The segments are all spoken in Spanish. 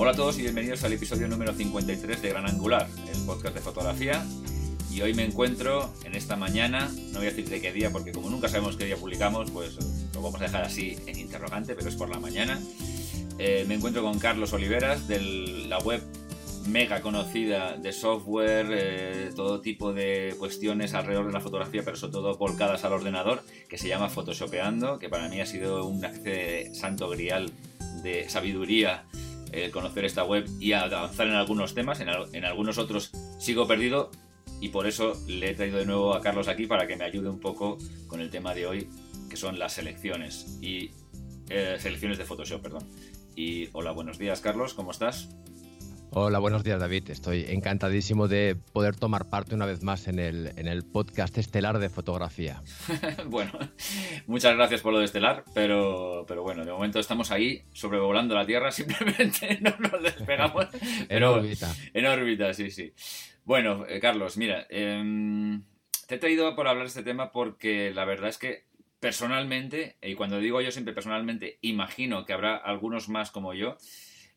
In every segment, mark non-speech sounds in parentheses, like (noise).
Hola a todos y bienvenidos al episodio número 53 de Gran Angular, el podcast de fotografía. Y hoy me encuentro en esta mañana, no voy a decir de qué día porque como nunca sabemos qué día publicamos, pues lo vamos a dejar así en interrogante, pero es por la mañana. Eh, me encuentro con Carlos Oliveras de la web mega conocida de software, eh, todo tipo de cuestiones alrededor de la fotografía, pero sobre todo volcadas al ordenador, que se llama Photoshopeando, que para mí ha sido un santo grial de sabiduría eh, conocer esta web y avanzar en algunos temas, en, algunos otros sigo perdido y por eso le he traído de nuevo a Carlos aquí para que me ayude un poco con el tema de hoy, que son las selecciones y eh, selecciones de Photoshop, perdón. Y hola, buenos días Carlos, ¿cómo estás? Hola, buenos días David. Estoy encantadísimo de poder tomar parte una vez más en el, en el podcast estelar de fotografía. (laughs) bueno, muchas gracias por lo de estelar, pero, pero bueno, de momento estamos ahí sobrevolando la Tierra, (laughs) simplemente no nos despegamos. (laughs) en órbita. En órbita, sí, sí. Bueno, eh, Carlos, mira, em, te he traído por hablar de este tema porque la verdad es que personalmente, y cuando digo yo siempre personalmente, imagino que habrá algunos más como yo,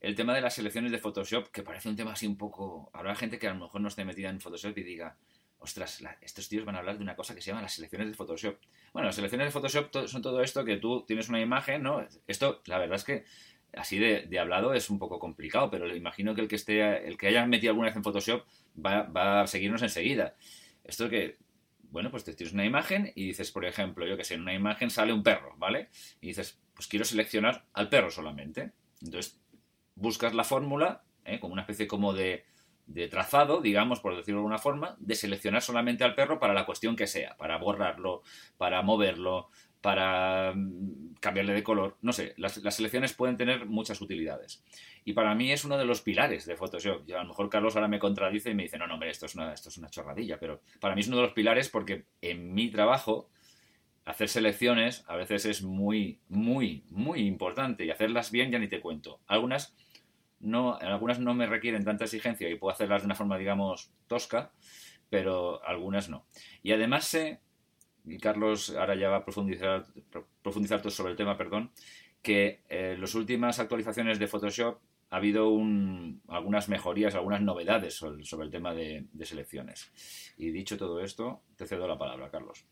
el tema de las selecciones de Photoshop, que parece un tema así un poco... Habrá gente que a lo mejor no esté metida en Photoshop y diga, ostras, estos tíos van a hablar de una cosa que se llama las selecciones de Photoshop. Bueno, las selecciones de Photoshop son todo esto que tú tienes una imagen, ¿no? Esto, la verdad es que así de, hablado es un poco complicado, pero imagino que el que esté, el que haya metido alguna vez en Photoshop va, va a seguirnos enseguida. Esto que, bueno, pues te tienes una imagen y dices, por ejemplo, yo que sé, en una imagen sale un perro, ¿vale? Y dices, pues quiero seleccionar al perro solamente. Entonces buscas la fórmula, ¿eh? como una especie como de, trazado, digamos, por decirlo de alguna forma, de seleccionar solamente al perro para la cuestión que sea, para borrarlo, para moverlo, para mm, cambiarle de color, no sé, las, selecciones pueden tener muchas utilidades. Y para mí es uno de los pilares de Photoshop. Y a lo mejor Carlos ahora me contradice y me dice, no, no, hombre, esto es una, esto es una chorradilla, pero para mí es uno de los pilares porque en mi trabajo hacer selecciones a veces es muy, muy, muy importante y hacerlas bien ya ni te cuento. Algunas no, algunas no me requieren tanta exigencia y puedo hacerlas de una forma, digamos, tosca, pero algunas no. Y además sé, y Carlos ahora ya va a profundizar, profundizar sobre el tema, perdón, que en eh, las últimas actualizaciones de Photoshop ha habido algunas mejorías, algunas novedades sobre, el tema de, selecciones. Y dicho todo esto, te cedo la palabra, Carlos.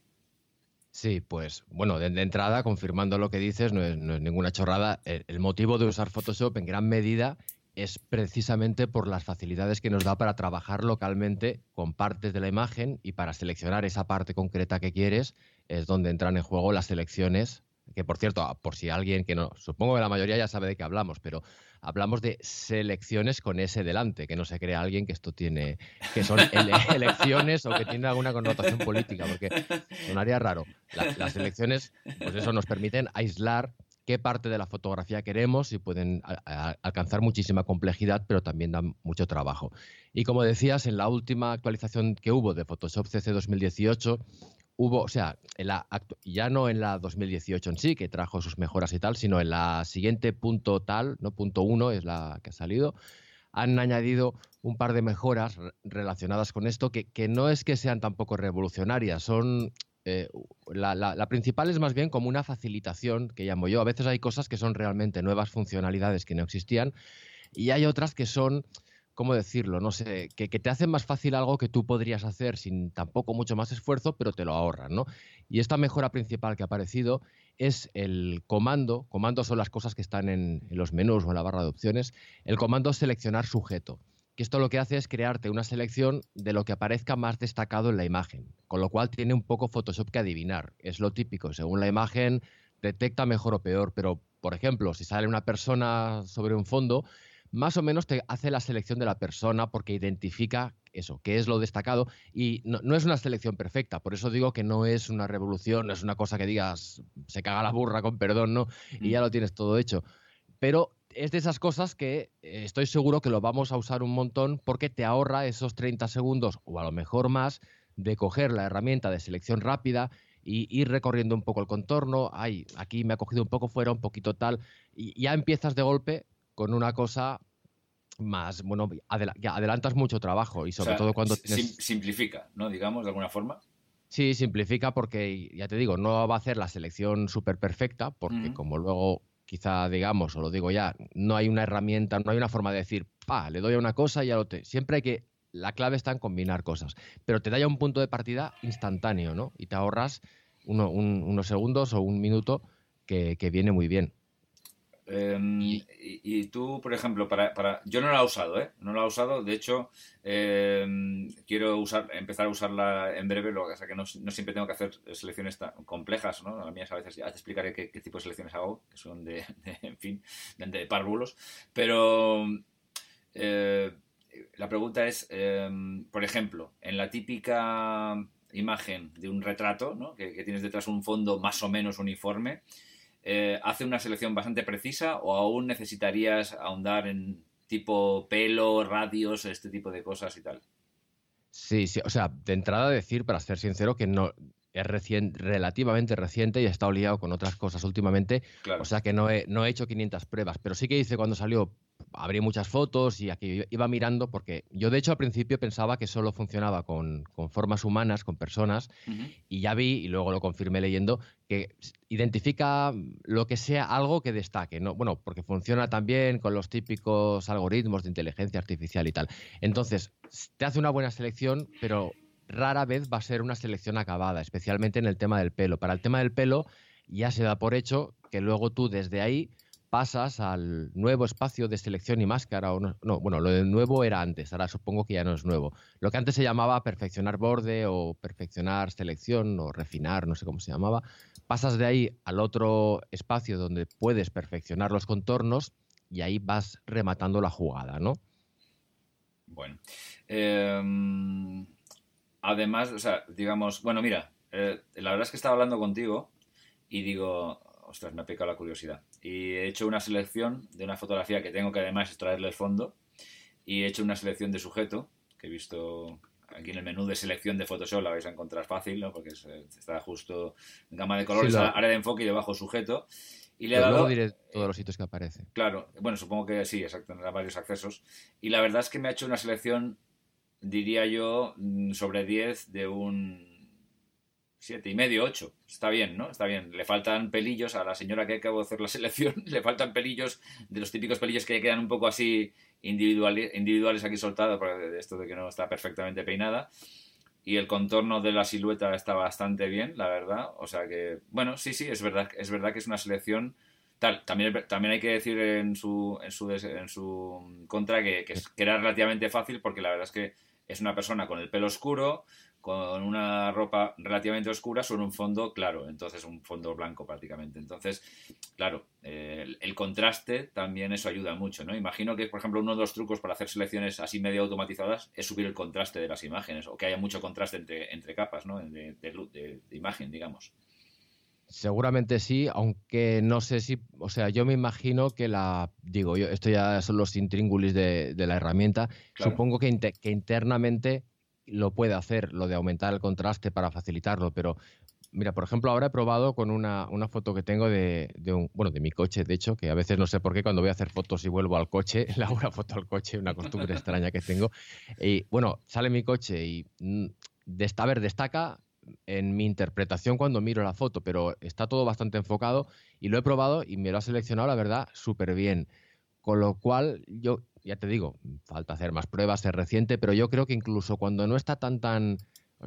Sí, pues bueno, de, entrada, confirmando lo que dices, no es, ninguna chorrada. el, motivo de usar Photoshop en gran medida es precisamente por las facilidades que nos da para trabajar localmente con partes de la imagen y para seleccionar esa parte concreta que quieres, es donde entran en juego las selecciones, que por cierto, por si alguien que no, supongo que la mayoría ya sabe de qué hablamos, pero hablamos de selecciones con ese delante, que no se crea alguien que esto tiene, que son (laughs) elecciones o que tiene alguna connotación política, porque sonaría raro. las elecciones, pues eso nos permiten aislar qué parte de la fotografía queremos y pueden alcanzar muchísima complejidad, pero también dan mucho trabajo. Y como decías, en la última actualización que hubo de Photoshop CC 2018, hubo, o sea, ya no en la 2018 en sí, que trajo sus mejoras y tal, sino en la siguiente punto tal, no punto uno es la que ha salido, han añadido un par de mejoras relacionadas con esto que, que no es que sean tampoco revolucionarias, son eh, la, principal es más bien como una facilitación que llamo yo. A veces hay cosas que son realmente nuevas funcionalidades que no existían y hay otras que son, ¿cómo decirlo? No sé, que, te hacen más fácil algo que tú podrías hacer sin tampoco mucho más esfuerzo, pero te lo ahorran, ¿no? Y esta mejora principal que ha aparecido es el comando, comandos son las cosas que están en, en los menús o en la barra de opciones, el comando seleccionar sujeto que esto lo que hace es crearte una selección de lo que aparezca más destacado en la imagen, con lo cual tiene un poco Photoshop que adivinar. Es lo típico, según la imagen detecta mejor o peor, pero por ejemplo, si sale una persona sobre un fondo, más o menos te hace la selección de la persona porque identifica eso, qué es lo destacado y no, es una selección perfecta, por eso digo que no es una revolución, no es una cosa que digas se caga la burra con perdón, ¿no? Y ya mm. lo tienes todo hecho. Pero es de esas cosas que eh, estoy seguro que lo vamos a usar un montón porque te ahorra esos 30 segundos o a lo mejor más de coger la herramienta de selección rápida y ir recorriendo un poco el contorno. Ay, aquí me ha cogido un poco fuera, un poquito tal. Y ya empiezas de golpe con una cosa más, bueno, adelantas mucho trabajo y sobre todo cuando Simplifica, ¿no? Digamos, de alguna forma. Sí, simplifica porque, ya te digo, no va a hacer la selección súper perfecta porque como luego quizá digamos, o lo digo ya, no hay una herramienta, no hay una forma de decir, pa, le doy a una cosa y ya lo te... Siempre hay que... La clave está en combinar cosas, pero te da ya un punto de partida instantáneo, ¿no? Y te ahorras unos segundos o un minuto que viene muy bien. Em, y, tú, por ejemplo, para, para, yo no la he usado, ¿eh? No la he usado. De hecho, em, quiero usar, empezar a usarla en breve, lo que pasa que no, no, siempre tengo que hacer selecciones tan complejas, ¿no? A mí a veces ya te explicaré qué, tipo de selecciones hago, que son de, (laughs) en fin, de, de párvulos. Pero eh, la pregunta es, em, por ejemplo, en la típica imagen de un retrato, ¿no? que, que tienes detrás un fondo más o menos uniforme, eh, hace una selección bastante precisa o aún necesitarías ahondar en tipo pelo, radios, este tipo de cosas y tal? Sí, sí, o sea, de entrada decir, para ser sincero, que no es relativamente reciente y he estado liado con otras cosas últimamente, o sea que no he, no he hecho 500 pruebas, pero sí que hice cuando salió abrí muchas fotos y aquí iba mirando porque yo de hecho al principio pensaba que solo funcionaba con, formas humanas, con personas, y ya vi, y luego lo confirmé leyendo, que identifica lo que sea algo que destaque, ¿no? Bueno, porque funciona también con los típicos algoritmos de inteligencia artificial y tal. Entonces, te hace una buena selección, pero rara vez va a ser una selección acabada, especialmente en el tema del pelo. Para el tema del pelo ya se da por hecho que luego tú desde ahí pasas al nuevo espacio de selección y máscara. O no, bueno, lo de nuevo era antes, ahora supongo que ya no es nuevo. Lo que antes se llamaba perfeccionar borde o perfeccionar selección o refinar, no sé cómo se llamaba. Pasas de ahí al otro espacio donde puedes perfeccionar los contornos y ahí vas rematando la jugada, ¿no? Bueno. Em, además, o sea, digamos, bueno, mira, eh, la verdad es que estaba hablando contigo y digo, ostras, me ha picado la curiosidad. Y he hecho una selección de una fotografía que tengo que además extraerle el fondo. Y he hecho una selección de sujeto, que he visto aquí en el menú de selección de Photoshop, la vais a encontrar fácil, ¿no? Porque está justo en gama de colores, área de enfoque y debajo sujeto. Y le he dado. diré todos los sitios que aparece. Claro, bueno, supongo que sí, exacto, tendrá varios accesos. Y la verdad es que me ha hecho una selección, diría yo, mm, sobre 10 de un siete y medio, ocho. Está bien, ¿no? Está bien. Le faltan pelillos a la señora que acabo de hacer la selección. (laughs) Le faltan pelillos de los típicos pelillos que quedan un poco así individuales, individuales aquí soltados, de esto de que no está perfectamente peinada. Y el contorno de la silueta está bastante bien, la verdad. O sea que, bueno, sí, sí, es verdad, es verdad que es una selección tal. También, también hay que decir en su, en su, en su contra que, que era relativamente fácil porque la verdad es que es una persona con el pelo oscuro, con una ropa relativamente oscura sobre un fondo claro, entonces un fondo blanco prácticamente. Entonces, claro, eh, el, contraste también eso ayuda mucho, ¿no? Imagino que, por ejemplo, uno de los trucos para hacer selecciones así medio automatizadas es subir el contraste de las imágenes o que haya mucho contraste entre, entre capas, ¿no? De, de, imagen, digamos. Seguramente sí, aunque no sé si, o sea, yo me imagino que la, digo, yo, esto ya son los intríngulis de, la herramienta, supongo que, que internamente lo puede hacer, lo de aumentar el contraste para facilitarlo, pero mira, por ejemplo, ahora he probado con una, foto que tengo de, un, bueno, de mi coche, de hecho, que a veces no sé por qué cuando voy a hacer fotos y vuelvo al coche, (laughs) le hago una foto al coche, una costumbre extraña que tengo. Y bueno, sale mi coche y, mm, destaca en mi interpretación cuando miro la foto, pero está todo bastante enfocado y lo he probado y me lo ha seleccionado, la verdad, súper bien. Con lo cual, yo ya te digo, falta hacer más pruebas, es reciente, pero yo creo que incluso cuando no está tan tan...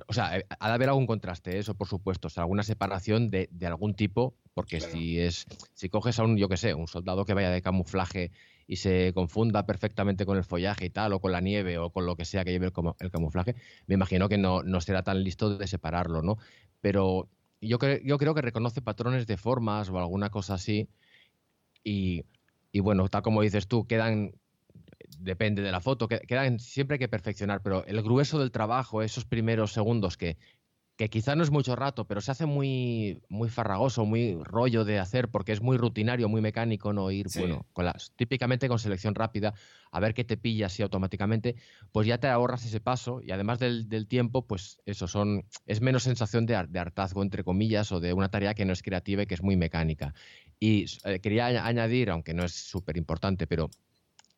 O sea, eh, ha de haber algún contraste, eso por supuesto, o sea, alguna separación de, algún tipo, porque si es, si coges a un, yo qué sé, un soldado que vaya de camuflaje y se confunda perfectamente con el follaje y tal, o con la nieve, o con lo que sea que lleve el, el camuflaje, me imagino que no, no será tan listo de separarlo, ¿no? Pero yo, yo creo que reconoce patrones de formas o alguna cosa así, y, y bueno, tal como dices tú, quedan depende de la foto, quedan, siempre hay que perfeccionar, pero el grueso del trabajo, esos primeros segundos que que quizá no es mucho rato, pero se hace muy, muy farragoso, muy rollo de hacer, porque es muy rutinario, muy mecánico, no ir, bueno, con las, típicamente con selección rápida, a ver qué te pilla así automáticamente, pues ya te ahorras ese paso y además del, tiempo, pues eso, son, es menos sensación de, hartazgo, entre comillas, o de una tarea que no es creativa y que es muy mecánica. Y eh, quería añadir, aunque no es súper importante, pero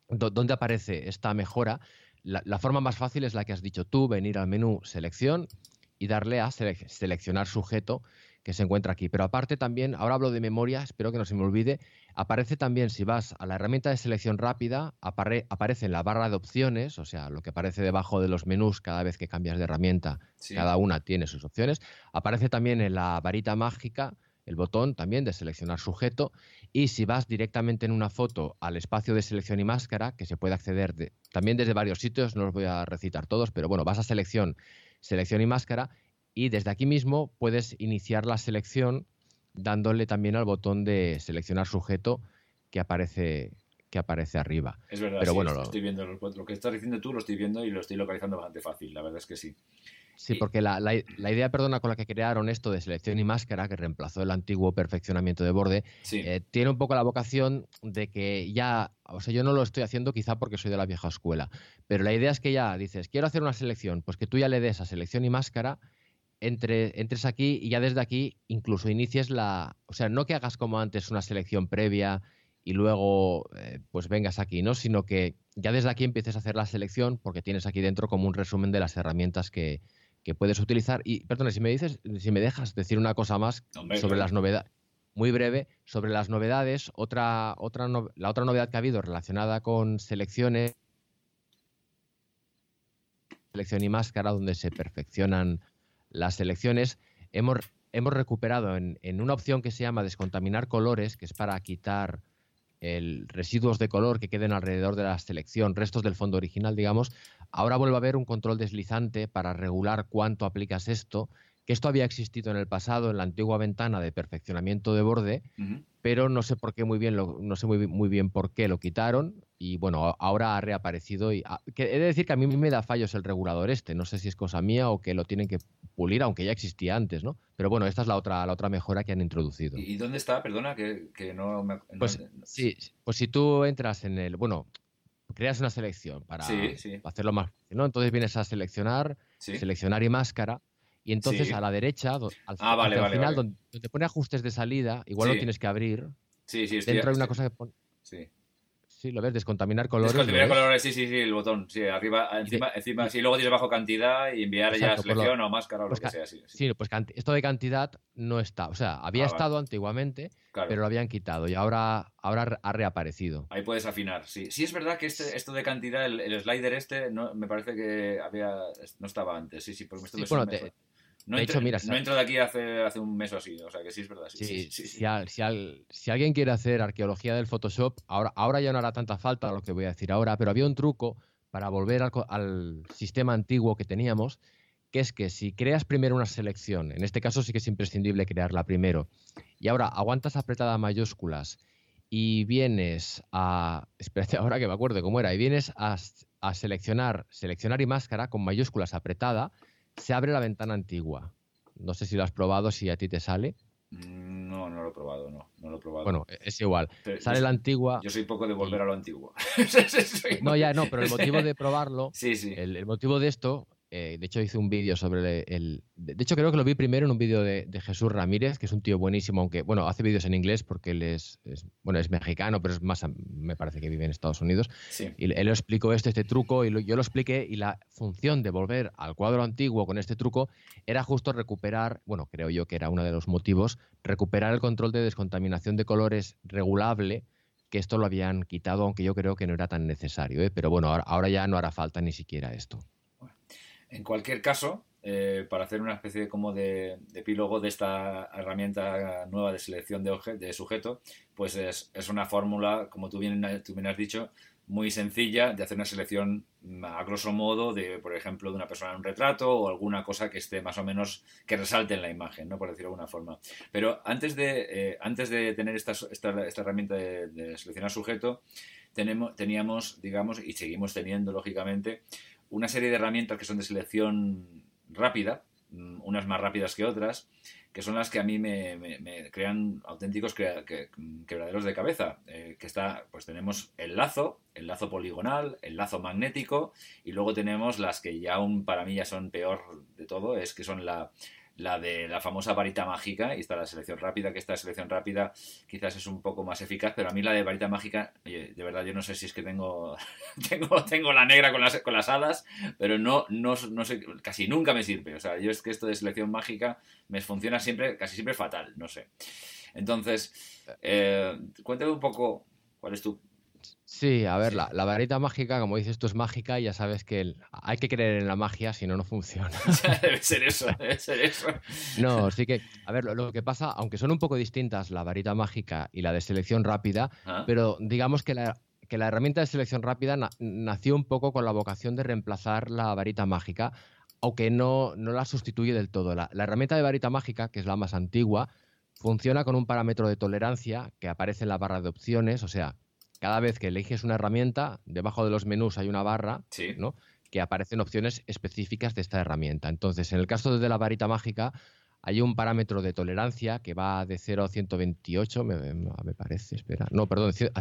¿dónde aparece esta mejora? la forma más fácil es la que has dicho tú, venir al menú selección y darle a seleccionar sujeto que se encuentra aquí. Pero aparte también, ahora hablo de memoria, espero que no se me olvide, aparece también, si vas a la herramienta de selección rápida, aparece en la barra de opciones, o sea, lo que aparece debajo de los menús cada vez que cambias de herramienta, cada una tiene sus opciones. Aparece también en la varita mágica el botón también de seleccionar sujeto y si vas directamente en una foto al espacio de selección y máscara, que se puede acceder también desde varios sitios, no los voy a recitar todos, pero bueno, vas a selección selección y máscara, y desde aquí mismo puedes iniciar la selección dándole también al botón de seleccionar sujeto que aparece que aparece arriba. Es verdad, Pero bueno, lo... estoy viendo lo, que estás diciendo tú, lo estoy viendo y lo estoy localizando bastante fácil, la verdad es que sí. Sí, porque la, idea, perdona, con la que crearon esto de selección y máscara, que reemplazó el antiguo perfeccionamiento de borde, eh, tiene un poco la vocación de que ya, o sea, yo no lo estoy haciendo quizá porque soy de la vieja escuela, pero la idea es que ya dices, quiero hacer una selección, pues que tú ya le des a selección y máscara, entre, entres aquí y ya desde aquí incluso inicies la, o sea, no que hagas como antes una selección previa y luego eh, pues vengas aquí, ¿no? Sino que ya desde aquí empieces a hacer la selección porque tienes aquí dentro como un resumen de las herramientas que, que puedes utilizar. Y, perdona, si me dices, si me dejas decir una cosa más sobre las novedades, muy breve, sobre las novedades, otra, otra la otra novedad que ha habido relacionada con selecciones, selección y máscara, donde se perfeccionan las selecciones, hemos, hemos recuperado en, en una opción que se llama descontaminar colores, que es para quitar el residuos de color que queden alrededor de la selección, restos del fondo original, digamos, ahora vuelve a haber un control deslizante para regular cuánto aplicas esto, que esto había existido en el pasado en la antigua ventana de perfeccionamiento de borde, pero no sé por qué muy bien, lo, no sé muy, muy bien por qué lo quitaron y bueno, ahora ha reaparecido y ah, he de decir que a mí me da fallos el regulador este, no sé si es cosa mía o que lo tienen que pulir, aunque ya existía antes, ¿no? Pero bueno, esta es la otra, la otra mejora que han introducido. ¿Y dónde está? Perdona, que, no me... Pues sí, pues si tú entras en el, bueno, creas una selección para, hacerlo más ¿no? Entonces vienes a seleccionar, seleccionar y máscara, y entonces a la derecha, al, ah, final, Donde, te pone ajustes de salida, igual lo tienes que abrir. Sí, sí, Dentro hay una cosa que pone... Sí. Sí, lo ves, descontaminar colores. Descontaminar colores, sí, sí, sí, el botón. Sí, arriba, encima, encima sí, luego tienes bajo cantidad y enviar ya selección o máscara o lo pues que sea. Sí, sí. pues esto de cantidad no está. O sea, había ah, estado antiguamente, pero lo habían quitado y ahora, ahora ha reaparecido. Ahí puedes afinar, sí. Sí, es verdad que este, esto de cantidad, el, slider este, no, me parece que había no estaba antes. Sí, sí, porque me, bueno, no, hecho, mira, no entro de aquí hace, hace un mes o así, o sea que sí es verdad. Sí, si, alguien quiere hacer arqueología del Photoshop, ahora, ahora ya no hará tanta falta lo que voy a decir ahora, pero había un truco para volver al, sistema antiguo que teníamos, que es que si creas primero una selección, en este caso sí que es imprescindible crearla primero, y ahora aguantas apretada mayúsculas y vienes a. Espérate (laughs) ahora que me acuerdo cómo era. Y vienes a, a seleccionar, seleccionar y máscara con mayúsculas apretada se abre la ventana antigua. No sé si lo has probado, si a ti te sale. Mm, no, no lo he probado, no, no lo he probado. Bueno, es igual. sale la antigua. Yo soy poco de volver a lo antiguo. (laughs) no, ya no, pero el motivo de probarlo, sí, sí. el, motivo de esto eh, de hecho, hice un vídeo sobre el, De hecho, creo que lo vi primero en un vídeo de, Jesús Ramírez, que es un tío buenísimo, aunque, bueno, hace vídeos en inglés porque él es, bueno, es mexicano, pero es más, me parece que vive en Estados Unidos. Y él lo explicó esto, este truco, y yo lo expliqué, y la función de volver al cuadro antiguo con este truco era justo recuperar, bueno, creo yo que era uno de los motivos, recuperar el control de descontaminación de colores regulable que esto lo habían quitado, aunque yo creo que no era tan necesario. ¿eh? Pero bueno, ahora ya no hará falta ni siquiera esto. En cualquier caso, eh, para hacer una especie como de, epílogo de esta herramienta nueva de selección de, sujeto, pues es, una fórmula, como tú bien, tú bien has dicho, muy sencilla de hacer una selección mm, a grosso modo de, por ejemplo, de una persona en un retrato o alguna cosa que esté más o menos, que resalte en la imagen, ¿no? por decirlo de alguna forma. Pero antes de, eh, antes de tener esta, esta, esta herramienta de, de, seleccionar sujeto, tenemos, teníamos, digamos, y seguimos teniendo, lógicamente, una serie de herramientas que son de selección rápida, mm, unas más rápidas que otras, que son las que a mí me, crean auténticos quebraderos de cabeza. Eh, que está, pues tenemos el lazo, el lazo poligonal, el lazo magnético, y luego tenemos las que ya aún para mí ya son peor de todo, es que son la, la de la famosa varita mágica, y está la selección rápida, que esta selección rápida quizás es un poco más eficaz, pero a mí la de varita mágica, de verdad yo no sé si es que tengo, (laughs) tengo, tengo la negra con las, con las alas, pero no, no, no sé, casi nunca me sirve. O sea, yo es que esto de selección mágica me funciona siempre, casi siempre fatal, no sé. Entonces, eh, cuéntame un poco cuál es tu Sí, a ver, la, varita mágica, como dices tú, es mágica y ya sabes que hay que creer en la magia, si no, no funciona. (laughs) debe ser eso, debe ser eso. No, sí que, a ver, lo, que pasa, aunque son un poco distintas la varita mágica y la de selección rápida, ah. pero digamos que la, que la herramienta de selección rápida nació un poco con la vocación de reemplazar la varita mágica, aunque no, no la sustituye del todo. La, la herramienta de varita mágica, que es la más antigua, funciona con un parámetro de tolerancia que aparece en la barra de opciones, o sea, cada vez que eliges una herramienta, debajo de los menús hay una barra, ¿no? que aparecen opciones específicas de esta herramienta. Entonces, en el caso de la varita mágica, hay un parámetro de tolerancia que va de 0 a 128, me, parece, espera. No, perdón, a, 100,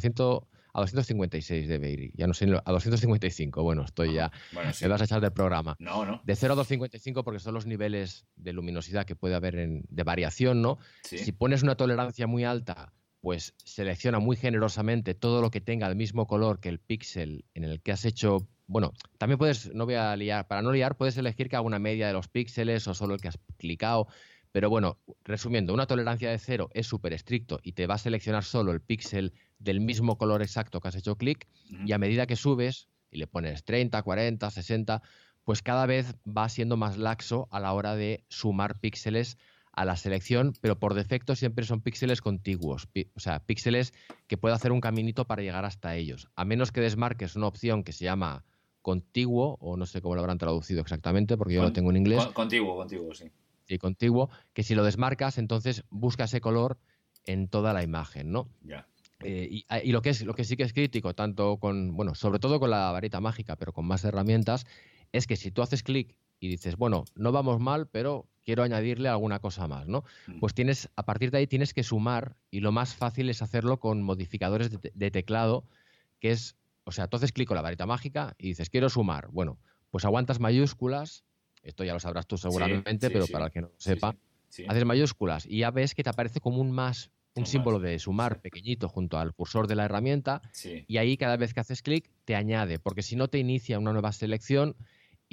a 256 debe ir. Ya no sé, a 255. Bueno, estoy ya. Me vas a echar del programa. No, no. De 0 a 255 porque son los niveles de luminosidad que puede haber en, de variación, ¿no? Si pones una tolerancia muy alta pues selecciona muy generosamente todo lo que tenga el mismo color que el píxel en el que has hecho. Bueno, también puedes, no voy a liar, para no liar, puedes elegir que haga una media de los píxeles o solo el que has clicado. Pero bueno, resumiendo, una tolerancia de cero es súper estricto y te va a seleccionar solo el píxel del mismo color exacto que has hecho clic. Y a medida que subes y le pones 30, 40, 60, pues cada vez va siendo más laxo a la hora de sumar píxeles a la selección, pero por defecto siempre son píxeles contiguos, o sea, píxeles que puede hacer un caminito para llegar hasta ellos, a menos que desmarques una opción que se llama contiguo, o no sé cómo lo habrán traducido exactamente, porque yo lo tengo en inglés. contiguo, contiguo, sí. Sí, contiguo, que si lo desmarcas, entonces busca ese color en toda la imagen, ¿no? Ya. Eh, y, y, lo que es lo que sí que es crítico, tanto con, bueno, sobre todo con la varita mágica, pero con más herramientas, es que si tú haces clic y dices, bueno, no vamos mal, pero quiero añadirle alguna cosa más, ¿no? Mm. Pues tienes, a partir de ahí tienes que sumar y lo más fácil es hacerlo con modificadores de, teclado, que es, o sea, tú haces clic con la varita mágica y dices, quiero sumar. Bueno, pues aguantas mayúsculas, esto ya lo sabrás tú seguramente, pero para el que no lo sepa, haces mayúsculas y ya ves que te aparece como un más, un símbolo de sumar pequeñito junto al cursor de la herramienta y ahí cada vez que haces clic te añade, porque si no te inicia una nueva selección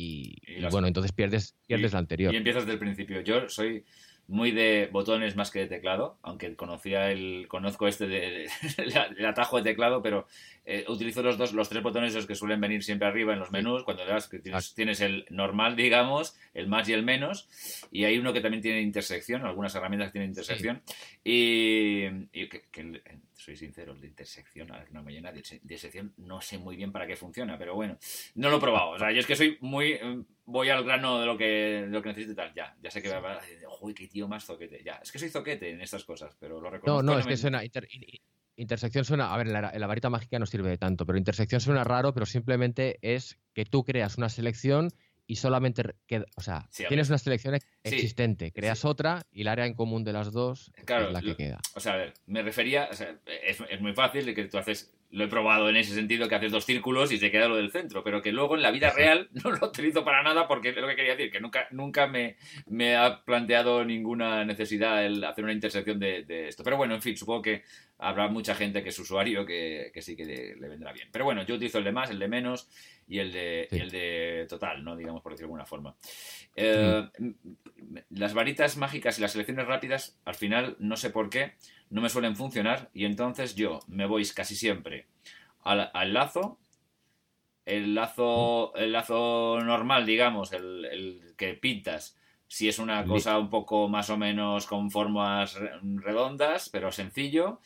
y, bueno, entonces pierdes, pierdes la anterior. Y empiezas desde el principio. Yo soy muy de botones más que de teclado, aunque conocía el, conozco este de, (laughs) el atajo de teclado, pero eh, utilizo los dos, los tres botones los que suelen venir siempre arriba en los menús, cuando le das, que tienes, el normal, digamos, el más y el menos, y hay uno que también tiene intersección, algunas herramientas tienen intersección, y, que, soy sincero, de intersección, a ver, no me llena de intersección, no sé muy bien para qué funciona, pero bueno, no lo he probado, o sea, yo es que soy muy, voy al grano de lo que, lo que necesito y tal, ya, ya sé que va a uy, qué tío más zoquete, ya, es que soy zoquete en estas cosas, pero lo reconozco. No, no, es que suena, Intersección suena, a ver, la, la, varita mágica no sirve de tanto, pero intersección suena raro, pero simplemente es que tú creas una selección y solamente queda, o sea, tienes una selección existente, creas otra y el área en común de las dos es la que queda. O sea, a ver, me refería, o sea, es, es, muy fácil de que tú haces lo he probado en ese sentido, que haces dos círculos y se queda lo del centro, pero que luego en la vida real (laughs) no lo utilizo para nada porque es lo que quería decir, que nunca, nunca me, me ha planteado ninguna necesidad el hacer una intersección de, esto. Pero bueno, en fin, supongo que habrá mucha gente que es usuario que, sí que le, vendrá bien. Pero bueno, yo utilizo el de más, el de menos y el de, el de total, ¿no? Digamos por decirlo de alguna forma. Eh, las varitas mágicas y las selecciones rápidas, al final, no sé por qué, no me suelen funcionar y entonces yo me voy casi siempre al, lazo, el lazo, el lazo normal, digamos, el, que pintas, si es una cosa un poco más o menos con formas redondas, pero sencillo.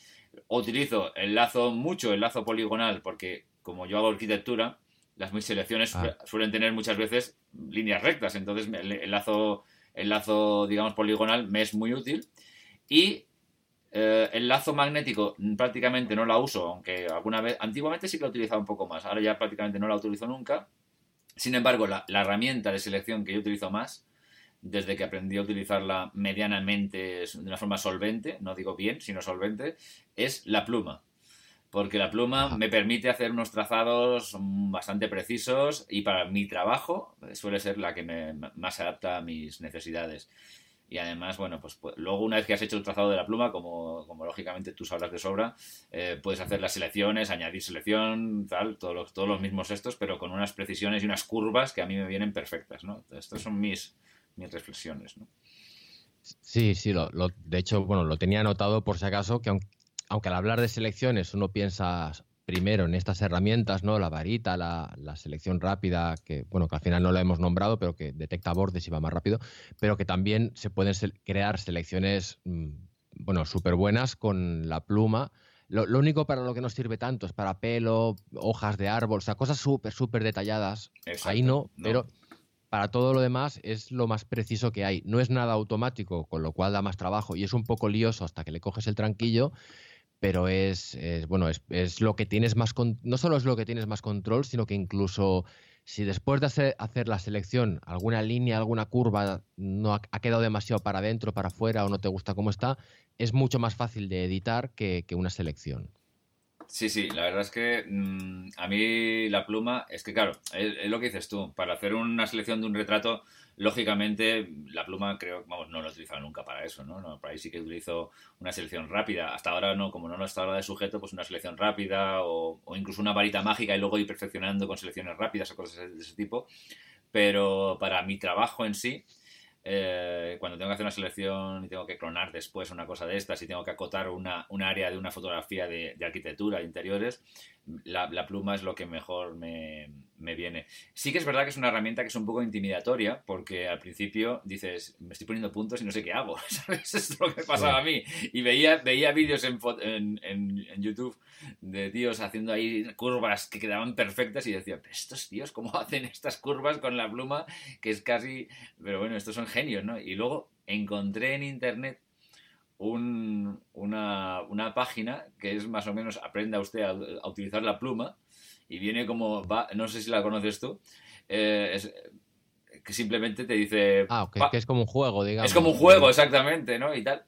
Utilizo el lazo mucho, el lazo poligonal, porque como yo hago arquitectura, las mis selecciones ah. suelen tener muchas veces líneas rectas, entonces el lazo, el lazo, digamos, poligonal me es muy útil. Y eh, el lazo magnético prácticamente no la uso, aunque alguna vez, antiguamente sí que la he utilizado un poco más, ahora ya prácticamente no la utilizo nunca. Sin embargo, la, herramienta de selección que yo utilizo más desde que aprendí a utilizarla medianamente de una forma solvente, no digo bien, sino solvente, es la pluma. Porque la pluma me permite hacer unos trazados bastante precisos y para mi trabajo suele ser la que me, más se adapta a mis necesidades. Y además, bueno, pues, pues, luego una vez que has hecho el trazado de la pluma, como, como lógicamente tú sabrás de sobra, eh, puedes hacer las selecciones, añadir selección, tal, todos los, todos los mismos estos, pero con unas precisiones y unas curvas que a mí me vienen perfectas, ¿no? Estas son mis, mis reflexiones, ¿no? Sí, sí, lo, de hecho, bueno, lo tenía anotado por si acaso, que aunque, aunque al hablar de selecciones uno piensa primero en estas herramientas, ¿no? La varita, la, selección rápida, que bueno, que al final no la hemos nombrado, pero que detecta bordes y va más rápido, pero que también se pueden crear selecciones, mm, bueno, súper buenas con la pluma. Lo, único para lo que nos sirve tanto es para pelo, hojas de árbol, o sea, cosas súper, súper detalladas. Ahí no, pero para todo lo demás es lo más preciso que hay. No es nada automático, con lo cual da más trabajo y es un poco lioso hasta que le coges el tranquillo, pero es, bueno, es, lo que tienes más no solo es lo que tienes más control, sino que incluso si después de hacer, la selección alguna línea, alguna curva no ha, quedado demasiado para adentro, para afuera o no te gusta cómo está, es mucho más fácil de editar que una selección. Sí, sí, la verdad es que mm, a mí la pluma, es que claro, es, lo que dices tú, para hacer una selección de un retrato, lógicamente la pluma creo, vamos, no lo he utilizado nunca para eso, ¿no? no para ahí sí que utilizo una selección rápida, hasta ahora no, como no lo estaba de sujeto, pues una selección rápida o, o incluso una varita mágica y luego ir perfeccionando con selecciones rápidas o cosas de ese tipo, pero para mi trabajo en sí, eh, cuando tengo que hacer una selección y tengo que clonar después una cosa de estas y tengo que acotar una, un área de una fotografía de, de arquitectura, de interiores, la, pluma es lo que mejor me, viene. Sí que es verdad que es una herramienta que es un poco intimidatoria, porque al principio dices, me estoy poniendo puntos y no sé qué hago, (laughs) ¿sabes? es lo que pasaba a mí. Y veía, veía vídeos en, en, en, YouTube de tíos haciendo ahí curvas que quedaban perfectas y decía, pero estos tíos, ¿cómo hacen estas curvas con la pluma? Que es casi... Pero bueno, estos son genios, ¿no? Y luego encontré en internet una, página que es más o menos aprenda usted a, utilizar la pluma y viene como, va, no sé si la conoces tú, eh, que simplemente te dice... Ah, que, es como un juego, digamos. Es como un juego, exactamente, ¿no? Y tal.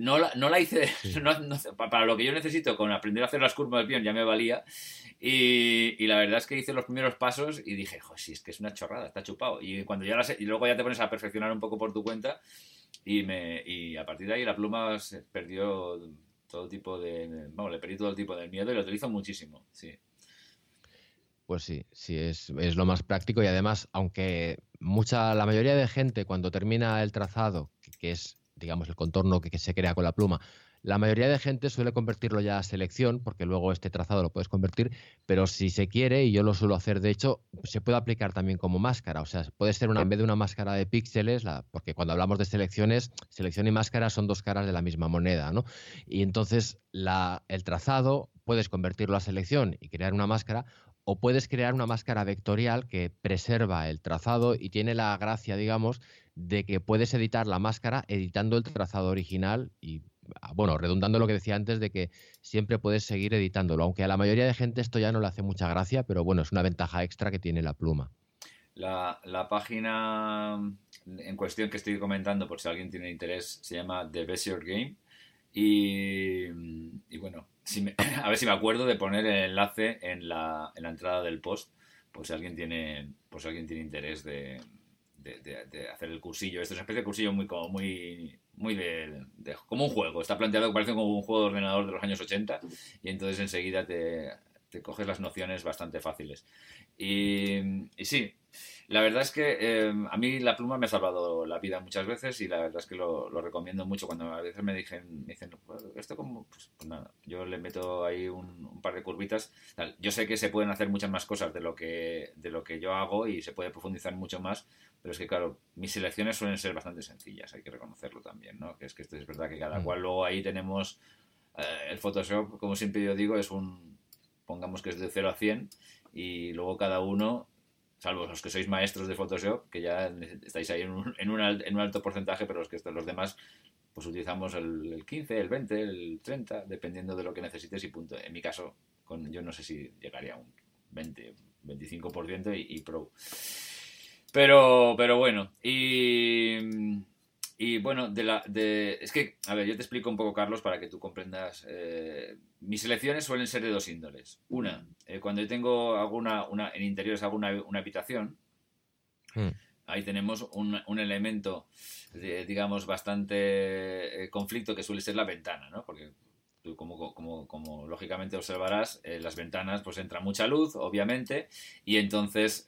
No la, no la hice, (laughs) para lo que yo necesito, con aprender a hacer las curvas bien ya me valía. Y, la verdad es que hice los primeros pasos y dije, joder, si es que es una chorrada, está chupado. Y cuando ya y luego ya te pones a perfeccionar un poco por tu cuenta, y, me, y a partir de ahí la pluma se perdió todo tipo de... Vamos, le perdí todo tipo de miedo y lo utilizo muchísimo, sí. Pues sí, sí, es, es, lo más práctico y además, aunque mucha, la mayoría de gente cuando termina el trazado, que, es, digamos, el contorno que, se crea con la pluma, la mayoría de gente suele convertirlo ya a selección, porque luego este trazado lo puedes convertir, pero si se quiere, y yo lo suelo hacer, de hecho, se puede aplicar también como máscara. O sea, puede ser una, en vez de una máscara de píxeles, porque cuando hablamos de selecciones, selección y máscara son dos caras de la misma moneda, ¿no? Y entonces la, el trazado puedes convertirlo a selección y crear una máscara, o puedes crear una máscara vectorial que preserva el trazado y tiene la gracia, digamos, de que puedes editar la máscara editando el trazado original y Ah, bueno, redundando lo que decía antes de que siempre puedes seguir editándolo, aunque a la mayoría de gente esto ya no le hace mucha gracia, pero bueno, es una ventaja extra que tiene la pluma. La, página en cuestión que estoy comentando, por si alguien tiene interés, se llama The Best Your Game. Y, bueno, (laughs) a ver si me acuerdo de poner el enlace en la, entrada del post, por si alguien tiene, por si alguien tiene interés de, hacer el cursillo. Esto es una especie de cursillo muy, muy muy de, como un juego. Está planteado que parece como un juego de ordenador de los años 80 y entonces enseguida te, coges las nociones bastante fáciles. Y sí, la verdad es que eh, a mí la pluma me ha salvado la vida muchas veces y la verdad es que lo, lo recomiendo mucho. Cuando a veces me dicen, me dicen pues, esto como, pues, pues, nada, yo le meto ahí un, par de curvitas. Yo sé que se pueden hacer muchas más cosas de lo, que, de lo que yo hago y se puede profundizar mucho más, pero es que claro, mis selecciones suelen ser bastante sencillas, hay que reconocerlo también, ¿no? Que es que esto es verdad que cada mm. cual luego ahí tenemos eh, el Photoshop, como siempre yo digo, es un, pongamos que es de 0 a 100 y luego cada uno salvo los que sois maestros de Photoshop, que ya estáis ahí en un, en un, alto porcentaje, pero los que los demás pues utilizamos el, 15, el 20, el 30, dependiendo de lo que necesites y punto. En mi caso, con, yo no sé si llegaría a un 20, 25% y, y pro. Pero, pero bueno, y, y bueno, de la, de, es que, a ver, yo te explico un poco, Carlos, para que tú comprendas. Eh, mis selecciones suelen ser de dos índoles. Una, eh, cuando yo tengo alguna, una, en interiores alguna una habitación, hmm. ahí tenemos un, un elemento, digamos, bastante eh, conflicto que suele ser la ventana, ¿no? Porque tú como, como, como, lógicamente observarás, las ventanas pues entra mucha luz, obviamente, y entonces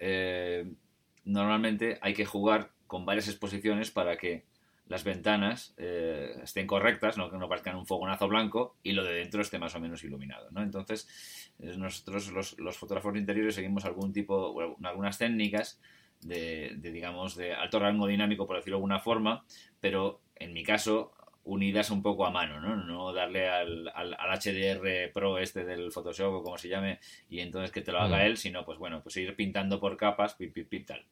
normalmente hay que jugar con varias exposiciones para que las ventanas eh, estén correctas, no que no parezcan un fogonazo blanco y lo de dentro esté más o menos iluminado. ¿no? Entonces, nosotros los, fotógrafos interiores seguimos algún tipo, algunas técnicas de, de, digamos, de alto rango dinámico, por decirlo de alguna forma, pero en mi caso unidas un poco a mano, ¿no? No darle al, al, HDR Pro este del Photoshop o como se llame y entonces que te lo haga él, sino pues bueno, pues ir pintando por capas, pip, pip, pip, tal.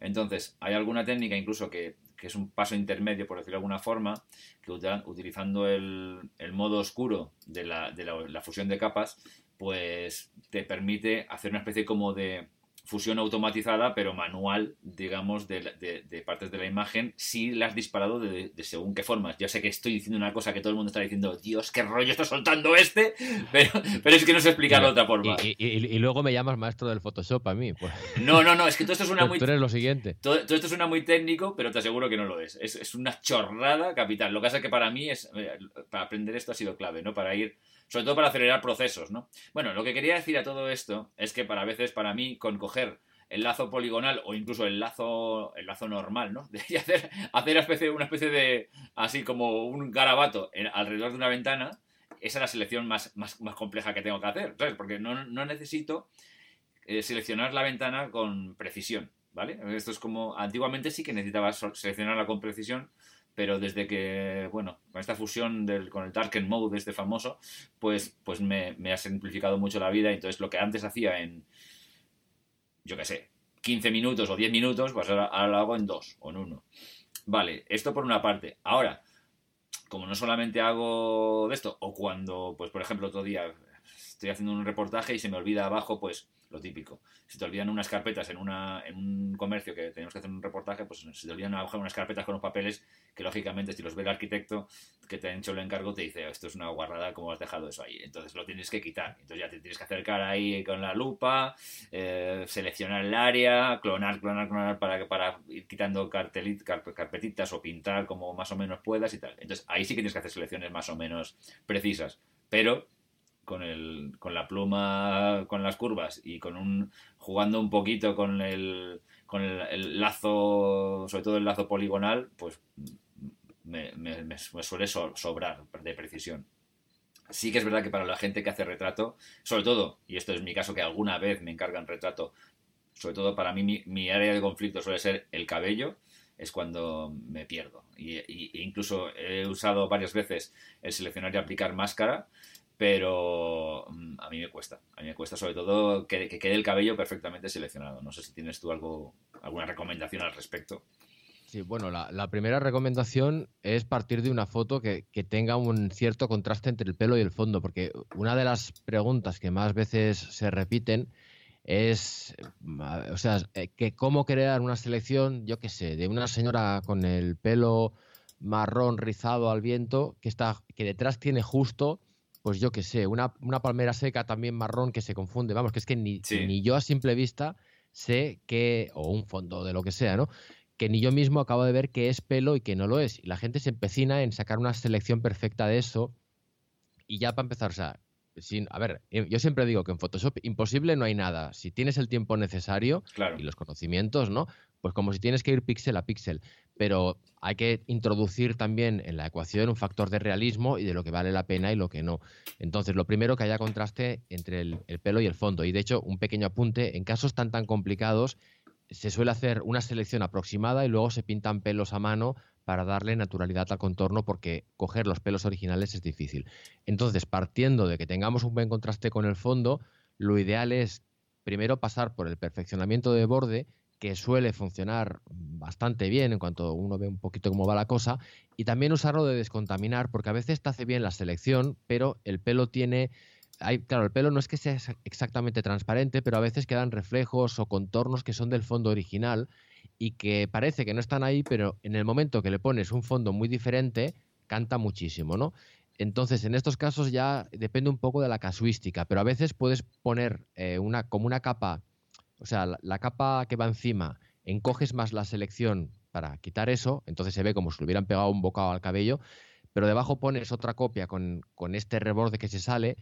Entonces, hay alguna técnica incluso que, que es un paso intermedio, por decirlo de alguna forma, que utilizando el, el modo oscuro de, la, de la fusión de capas, pues te permite hacer una especie como de fusión automatizada, pero manual, digamos, de, partes de la imagen, si la has disparado de, según qué formas. Ya sé que estoy diciendo una cosa que todo el mundo está diciendo, Dios, qué rollo está soltando este, (laughs) pero, pero es que no sé explicarlo de otra forma. Y, luego me llamas maestro del Photoshop a mí. Pues. No, no, no, es que todo esto suena muy... Tú eres lo siguiente. Todo, esto suena muy técnico, pero te aseguro que no lo es. es. Es una chorrada capital. Lo que pasa es que para mí, es eh, para aprender esto ha sido clave, ¿no? Para ir sobre todo para acelerar procesos, ¿no? Bueno, lo que quería decir a todo esto es que para veces, para mí, con coger el lazo poligonal o incluso el lazo, el lazo normal, ¿no? (laughs) De hacer, hacer una, especie, una especie de, así como un garabato alrededor de una ventana, esa es la selección más, más, compleja que tengo que hacer, ¿sabes? Porque no, necesito eh, seleccionar la ventana con precisión, ¿vale? Esto es como, antiguamente sí que necesitaba seleccionarla con precisión, pero desde que, bueno, con esta fusión del, con el Darken Mode, este famoso, pues, pues me, ha simplificado mucho la vida. Entonces, lo que antes hacía en, yo qué sé, 15 minutos o 10 minutos, pues ahora, lo hago en dos o en uno. Vale, esto por una parte. Ahora, como no solamente hago esto, o cuando, pues por ejemplo, otro día estoy haciendo un reportaje y se me olvida abajo, pues lo típico. Si te olvidan unas carpetas en, una, en un comercio que tenemos que hacer un reportaje, pues si te olvidan unas carpetas con unos papeles que lógicamente si los ve el arquitecto que te ha hecho el encargo te dice esto es una guarrada, ¿cómo has dejado eso ahí? Entonces lo tienes que quitar. Entonces ya te tienes que acercar ahí con la lupa, eh, seleccionar el área, clonar, clonar, clonar para, para ir quitando carpetitas o pintar como más o menos puedas y tal. Entonces ahí sí que tienes que hacer selecciones más o menos precisas. Pero con, el, con la pluma, con las curvas y con un jugando un poquito con el, con el, lazo, sobre todo el lazo poligonal, pues me, suele sobrar de precisión. Sí que es verdad que para la gente que hace retrato, sobre todo, y esto es mi caso que alguna vez me encargan retrato, sobre todo para mí mi, área de conflicto suele ser el cabello, es cuando me pierdo. Y, y, incluso he usado varias veces el seleccionar y aplicar máscara pero mm, a mí me cuesta. A mí me cuesta sobre todo que, quede el cabello perfectamente seleccionado. No sé si tienes tú algo, alguna recomendación al respecto. Sí, bueno, la, primera recomendación es partir de una foto que, tenga un cierto contraste entre el pelo y el fondo, porque una de las preguntas que más veces se repiten es, o sea, eh, que cómo crear una selección, yo qué sé, de una señora con el pelo marrón rizado al viento, que está, que detrás tiene justo pues yo qué sé, una, palmera seca también marrón que se confunde. Vamos, que es que ni, ni yo a simple vista sé que, o un fondo de lo que sea, ¿no? Que ni yo mismo acabo de ver que es pelo y que no lo es. Y la gente se empecina en sacar una selección perfecta de eso. Y ya para empezar, o sea, sin, a ver, eh, yo siempre digo que en Photoshop imposible no hay nada. Si tienes el tiempo necesario y los conocimientos, ¿no? Pues como si tienes que ir píxel a píxel pero hay que introducir también en la ecuación un factor de realismo y de lo que vale la pena y lo que no. Entonces, lo primero que haya contraste entre el, pelo y el fondo. Y de hecho, un pequeño apunte, en casos tan tan complicados, se suele hacer una selección aproximada y luego se pintan pelos a mano para darle naturalidad al contorno porque coger los pelos originales es difícil. Entonces, partiendo de que tengamos un buen contraste con el fondo, lo ideal es primero pasar por el perfeccionamiento de borde que suele funcionar bastante bien en cuanto uno ve un poquito cómo va la cosa, y también usarlo de descontaminar, porque a veces te hace bien la selección, pero el pelo tiene... Hay, claro, el pelo no es que sea exactamente transparente, pero a veces quedan reflejos o contornos que son del fondo original y que parece que no están ahí, pero en el momento que le pones un fondo muy diferente, canta muchísimo, ¿no? Entonces, en estos casos ya depende un poco de la casuística, pero a veces puedes poner eh, una, como una capa, o sea, la, capa que va encima, encoges más la selección para quitar eso, entonces se ve como si le hubieran pegado un bocado al cabello, pero debajo pones otra copia con, con este reborde que se sale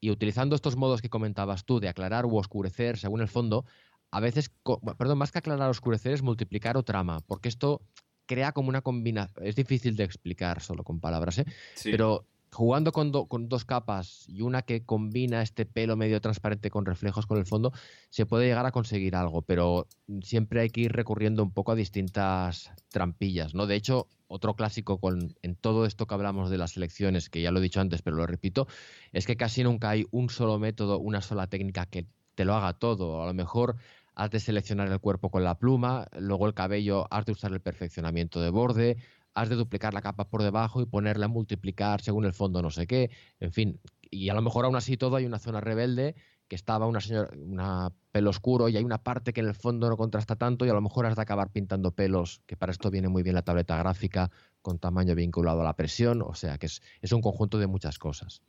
y utilizando estos modos que comentabas tú de aclarar u oscurecer según el fondo, a veces, perdón, más que aclarar oscurecer es multiplicar o trama, porque esto crea como una combinación. Es difícil de explicar solo con palabras, ¿eh? Pero jugando con, con, dos capas y una que combina este pelo medio transparente con reflejos con el fondo, se puede llegar a conseguir algo, pero siempre hay que ir recurriendo un poco a distintas trampillas, ¿no? De hecho, otro clásico con, en todo esto que hablamos de las elecciones, que ya lo he dicho antes, pero lo repito, es que casi nunca hay un solo método, una sola técnica que te lo haga todo. A lo mejor has de seleccionar el cuerpo con la pluma, luego el cabello has de usar el perfeccionamiento de borde, has de duplicar la capa por debajo y ponerla a multiplicar según el fondo no sé qué, en fin, y a lo mejor aún así todo hay una zona rebelde que estaba una señora, una pelo oscuro y hay una parte que en el fondo no contrasta tanto y a lo mejor has de acabar pintando pelos, que para esto viene muy bien la tableta gráfica con tamaño vinculado a la presión, o sea que es, un conjunto de muchas cosas.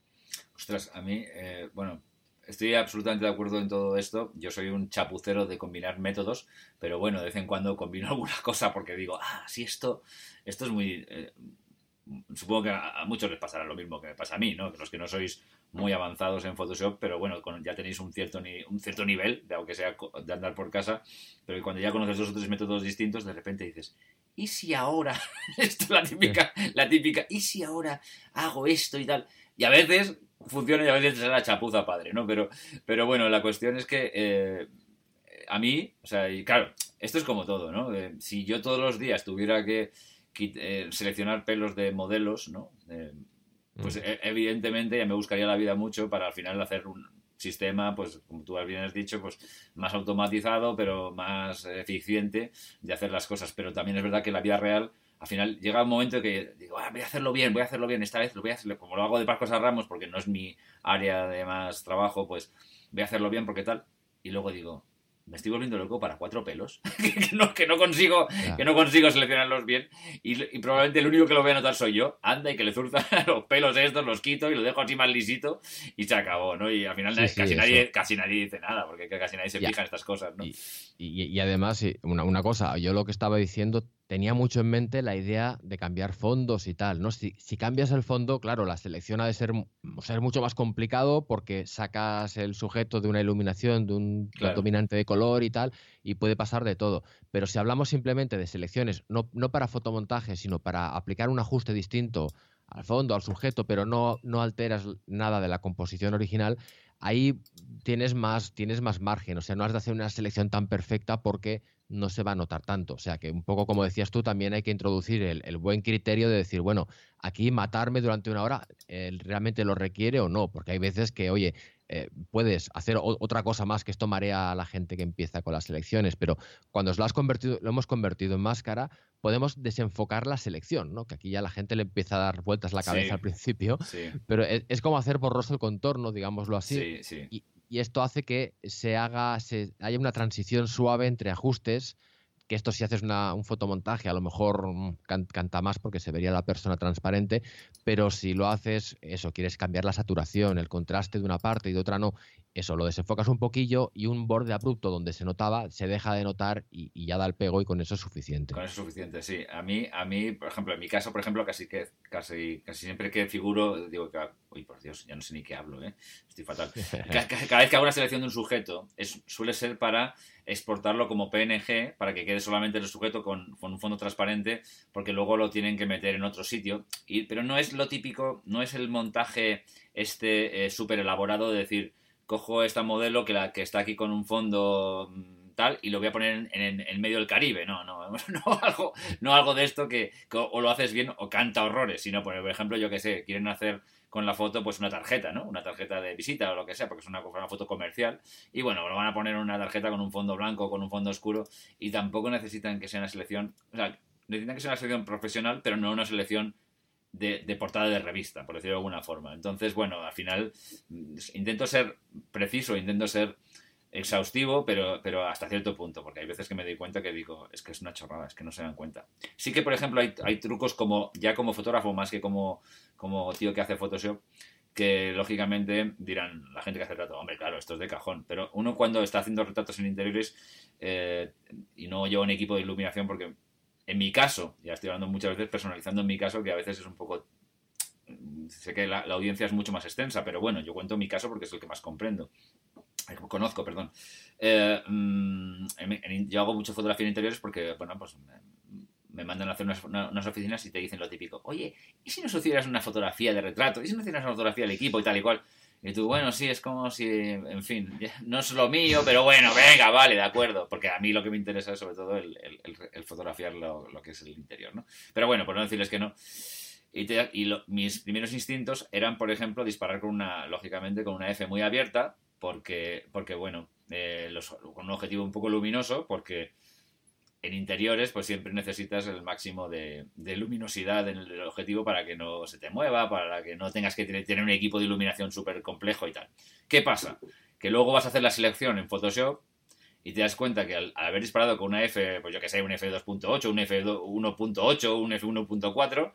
Ostras, a mí, eh, bueno, Estoy absolutamente de acuerdo en todo esto. Yo soy un chapucero de combinar métodos, pero bueno, de vez en cuando combino (laughs) alguna cosa porque digo, ah, sí, esto, esto es muy... Eh, supongo que a, muchos les pasará lo mismo que me pasa a mí, ¿no? Que los que no sois muy avanzados en Photoshop, pero bueno, ya tenéis un cierto, ni, un cierto nivel, de aunque sea de andar por casa, pero cuando ya conoces dos o tres métodos distintos, de repente dices, ¿y si ahora? (laughs) esto es la típica, la típica, ¿y si ahora hago esto y tal? Y a veces funciona y a veces la chapuza padre, ¿no? Pero, pero bueno, la cuestión es que eh, a mí, o sea, y claro, esto es como todo, ¿no? Eh, si yo todos los días tuviera que eh, seleccionar pelos de modelos, ¿no? pues mm. e, evidentemente ya me buscaría la vida mucho para al final hacer un sistema, pues como tú bien has dicho, pues más automatizado, pero más eficiente de hacer las cosas. Pero también es verdad que la vida real al final llega un momento que digo, ah, voy a hacerlo bien, voy a hacerlo bien, esta vez lo voy a hacer, como lo hago de Pascos a Ramos, porque no es mi área de más trabajo, pues voy a hacerlo bien porque tal. Y luego digo, me estoy volviendo loco para cuatro pelos, (laughs) que, no, que, no, consigo, que no consigo seleccionarlos bien y, probablemente el único que lo voy a notar soy yo. Anda y que le zurza (laughs) los pelos estos, los quito y lo dejo así más lisito y se acabó, ¿no? Y al final casi, nadie, casi nadie dice nada porque casi nadie se fija en estas cosas, ¿no? Y, además, una, una cosa, yo lo que estaba diciendo tenía mucho en mente la idea de cambiar fondos y tal, ¿no? Si, cambias el fondo, claro, la selección ha de ser, mucho más complicado porque sacas el sujeto de una iluminación, de un dominante de color y tal, y puede pasar de todo. Pero si hablamos simplemente de selecciones, no, no para fotomontaje, sino para aplicar un ajuste distinto al fondo, al sujeto, pero no, no alteras nada de la composición original, ahí tienes más, tienes más margen. O sea, no has de hacer una selección tan perfecta porque no se va a notar tanto. O sea que un poco como decías tú, también hay que introducir el, buen criterio de decir, bueno, aquí matarme durante una hora realmente lo requiere o no, porque hay veces que, oye, eh, puedes hacer otra cosa más que esto marea a la gente que empieza con las elecciones, pero cuando lo, has convertido, lo hemos convertido en máscara, podemos desenfocar la selección, ¿no? Que aquí ya la gente le empieza a dar vueltas la cabeza al principio, pero es, como hacer borroso el contorno, digámoslo así. Y, y esto hace que se haga, se, haya una transición suave entre ajustes que esto si haces un fotomontaje a lo mejor mm, canta más porque se vería la persona transparente, pero si lo haces, eso, quieres cambiar la saturación, el contraste de una parte y de otra no, eso, lo desenfocas un poquillo y un borde abrupto donde se notaba, se deja de notar y, ya da el pego y con eso es suficiente. Con eso es suficiente, sí. A mí, a mí, por ejemplo, en mi caso, por ejemplo, casi que casi, casi siempre que figuro, digo que, uy, por Dios, ya no sé ni qué hablo, ¿eh? Estoy fatal. (laughs) cada, vez que hago una selección de un sujeto, es, suele ser para exportarlo como PNG para que quede solamente el sujeto con, un fondo transparente, porque luego lo tienen que meter en otro sitio. Y, pero no es lo típico, no es el montaje este eh, súper elaborado de decir, cojo esta modelo que, la, que está aquí con un fondo mm, tal y lo voy a poner en, en, medio del Caribe. No, no, (laughs) no algo, no algo de esto que, que, o lo haces bien o canta horrores, sino, por ejemplo, yo que sé, quieren hacer con la foto pues una tarjeta, ¿no? Una tarjeta de visita o lo que sea, porque es una, una foto comercial. Y bueno, lo van a poner una tarjeta con un fondo blanco, con un fondo oscuro, y tampoco necesitan que sea una selección, o sea, necesitan que sea una selección profesional, pero no una selección de, de, portada de revista, por decirlo de alguna forma. Entonces, bueno, al final mm, intento ser preciso, intento ser exhaustivo, pero, pero hasta cierto punto, porque hay veces que me doy cuenta que digo, es que es una chorrada, es que no se dan cuenta. Sí que, por ejemplo, hay, hay trucos como, ya como fotógrafo, más que como, como tío que hace Photoshop, que lógicamente dirán la gente que hace retrato, hombre, claro, esto es de cajón, pero uno cuando está haciendo retratos en interiores eh, y no lleva un equipo de iluminación, porque en mi caso, ya estoy hablando muchas veces personalizando en mi caso, que a veces es un poco... Sé que la, audiencia es mucho más extensa, pero bueno, yo cuento mi caso porque es el que más comprendo. Eh, conozco, perdón. Eh, mm, yo hago mucho fotografía en interiores porque, bueno, pues me mandan a hacer unas, oficinas y te dicen lo típico, oye, ¿y si nos hicieras una fotografía de retrato? ¿Y si nos hicieras una fotografía del equipo y tal y cual? Y tú, bueno, sí, es como si, en fin, no es lo mío, pero bueno, venga, vale, de acuerdo, porque a mí lo que me interesa es sobre todo el, fotografiar lo, que es el interior, ¿no? Pero bueno, por no decirles que no. Y, mis primeros instintos eran, por ejemplo, disparar con una, lógicamente, con una F muy abierta, porque, porque bueno, eh, con un objetivo un poco luminoso, porque en interiores, pues siempre necesitas el máximo de, luminosidad en el objetivo para que no se te mueva, para que no tengas que tener un equipo de iluminación súper complejo y tal. ¿Qué pasa? Que luego vas a hacer la selección en Photoshop y te das cuenta que al, haber disparado con una F, pues yo que sé, un F2.8, un F1.8, un F1.4,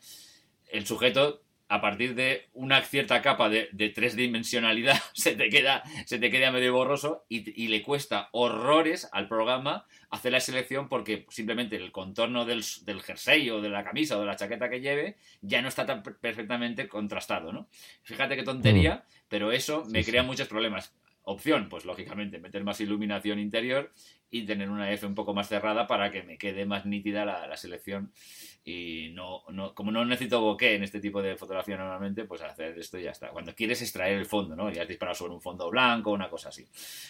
el sujeto a partir de una cierta capa de, tres dimensionalidad (laughs) se te queda, se te queda medio borroso y, le cuesta horrores al programa hacer la selección porque simplemente el contorno del, jersey o de la camisa o de la chaqueta que lleve ya no está tan perfectamente contrastado, ¿no? Fíjate qué tontería, mm. pero eso me crea muchos problemas. Opción, pues lógicamente meter más iluminación interior y tener una F un poco más cerrada para que me quede más nítida la, selección y no, no, como no necesito bokeh en este tipo de fotografía normalmente, pues hacer esto y ya está. Cuando quieres extraer el fondo, ¿no? Ya has disparado sobre un fondo blanco, una cosa así.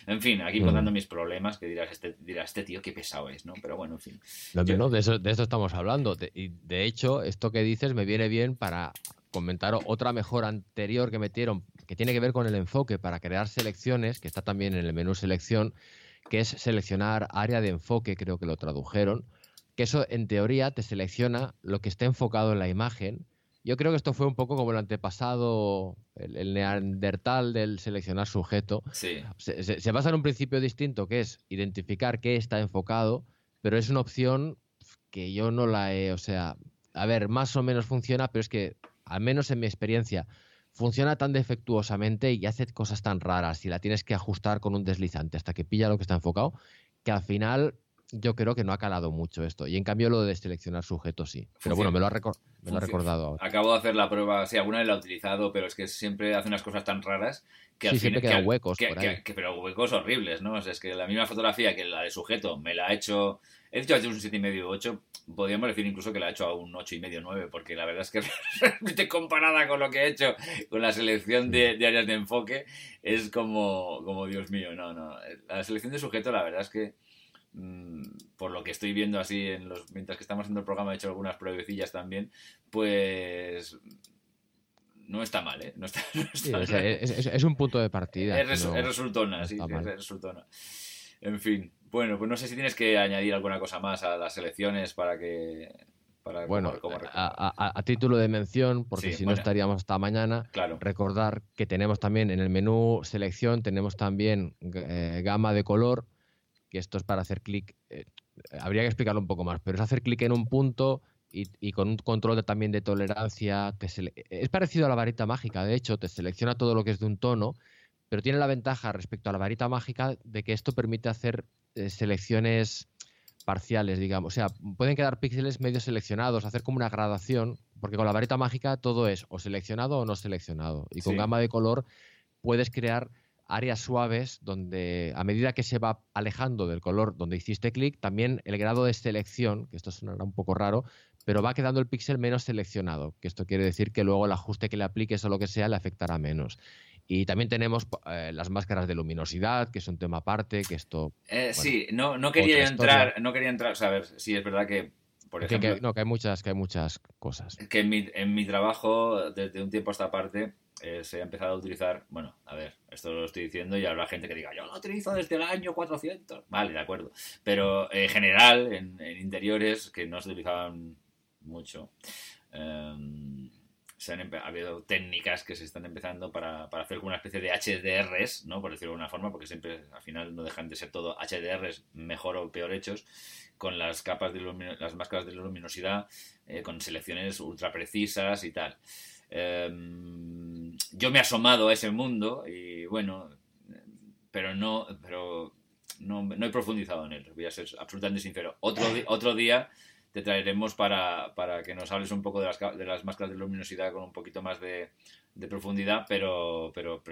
En fin, aquí mm. contando mis problemas, que dirás, este, dirás, este tío qué pesado es, ¿no? Pero bueno, en fin. No, de, eso, de eso estamos hablando. y de hecho, esto que dices me viene bien para comentar otra mejora anterior que metieron que tiene que ver con el enfoque para crear selecciones, que está también en el menú selección, que es seleccionar área de enfoque, creo que lo tradujeron, que eso en teoría te selecciona lo que esté enfocado en la imagen. Yo creo que esto fue un poco como el antepasado, el, neandertal del seleccionar sujeto. Sí. Se, se, basa en un principio distinto, que es identificar qué está enfocado, pero es una opción que yo no la he, o sea, a ver, más o menos funciona, pero es que, al menos en mi experiencia, funciona tan defectuosamente y hace cosas tan raras y la tienes que ajustar con un deslizante hasta que pilla lo que está enfocado, que al final yo creo que no ha calado mucho esto. Y en cambio lo de seleccionar sujetos sí. Pero bueno, me lo ha, recordado ahora. Acabo de hacer la prueba, sí, alguna vez la he utilizado, pero es que siempre hace unas cosas tan raras que al siempre quedan huecos pero huecos horribles, ¿no? es que la misma fotografía que la de sujeto me la ha hecho... He dicho un 7,5 8, podríamos decir incluso que la ha hecho a un 8,5 9, porque la verdad es que (laughs) realmente comparada con lo que he hecho con la selección de, áreas de enfoque, es como, como, Dios mío, no, no. La selección de sujeto, la verdad es que por lo que estoy viendo así en los mientras que estamos haciendo el programa he hecho algunas pruebecillas también pues no está mal ¿eh? no está, (laughs) es, un punto de partida es, resultona sí, es resultona en fin bueno pues no sé si tienes que añadir alguna cosa más a las elecciones para que bueno, a, título de mención, porque si no estaríamos hasta mañana, claro. recordar que tenemos también en el menú selección, tenemos también eh, gama de color, que esto es para hacer clic, eh, habría que explicarlo un poco más, pero es hacer clic en un punto y, con un control también de tolerancia. es parecido a la varita mágica, de hecho, te selecciona todo lo que es de un tono, pero tiene la ventaja respecto a la varita mágica de que esto permite hacer eh, selecciones parciales, digamos. O sea, pueden quedar píxeles medio seleccionados, hacer como una gradación, porque con la varita mágica todo es o seleccionado o no seleccionado. Y con gama de color puedes crear áreas suaves donde a medida que se va alejando del color donde hiciste clic, también el grado de selección, que esto sonará un poco raro, pero va quedando el píxel menos seleccionado, que esto quiere decir que luego el ajuste que le apliques o lo que sea le afectará menos. Y también tenemos eh, las máscaras de luminosidad, que es un tema aparte, que esto... Eh, sí, no, no quería entrar, no quería entrar, o a ver, sí, es verdad que por ejemplo, no, que hay muchas, que hay muchas cosas. Que en mi, en mi trabajo, desde un tiempo a esta parte, eh, se ha empezado a utilizar, bueno, a ver, esto lo estoy diciendo y habrá gente que diga, yo lo utilizo desde el año 400. Vale, de acuerdo. Pero en general, en, interiores que no se utilizaban mucho, em, se han ha habido técnicas que se están empezando para, para, hacer una especie de HDRs, ¿no? por decirlo de alguna forma, porque siempre al final no dejan de ser todo HDRs mejor o peor hechos, con las capas de las máscaras de luminosidad, eh, con selecciones ultra precisas y tal. Em, yo me he asomado a ese mundo y bueno, pero no, pero no, no he profundizado en él, voy a ser absolutamente sincero. Otro, otro día te traeremos para, para, que nos hables un poco de las, de las máscaras de luminosidad con un poquito más de, profundidad, pero, pero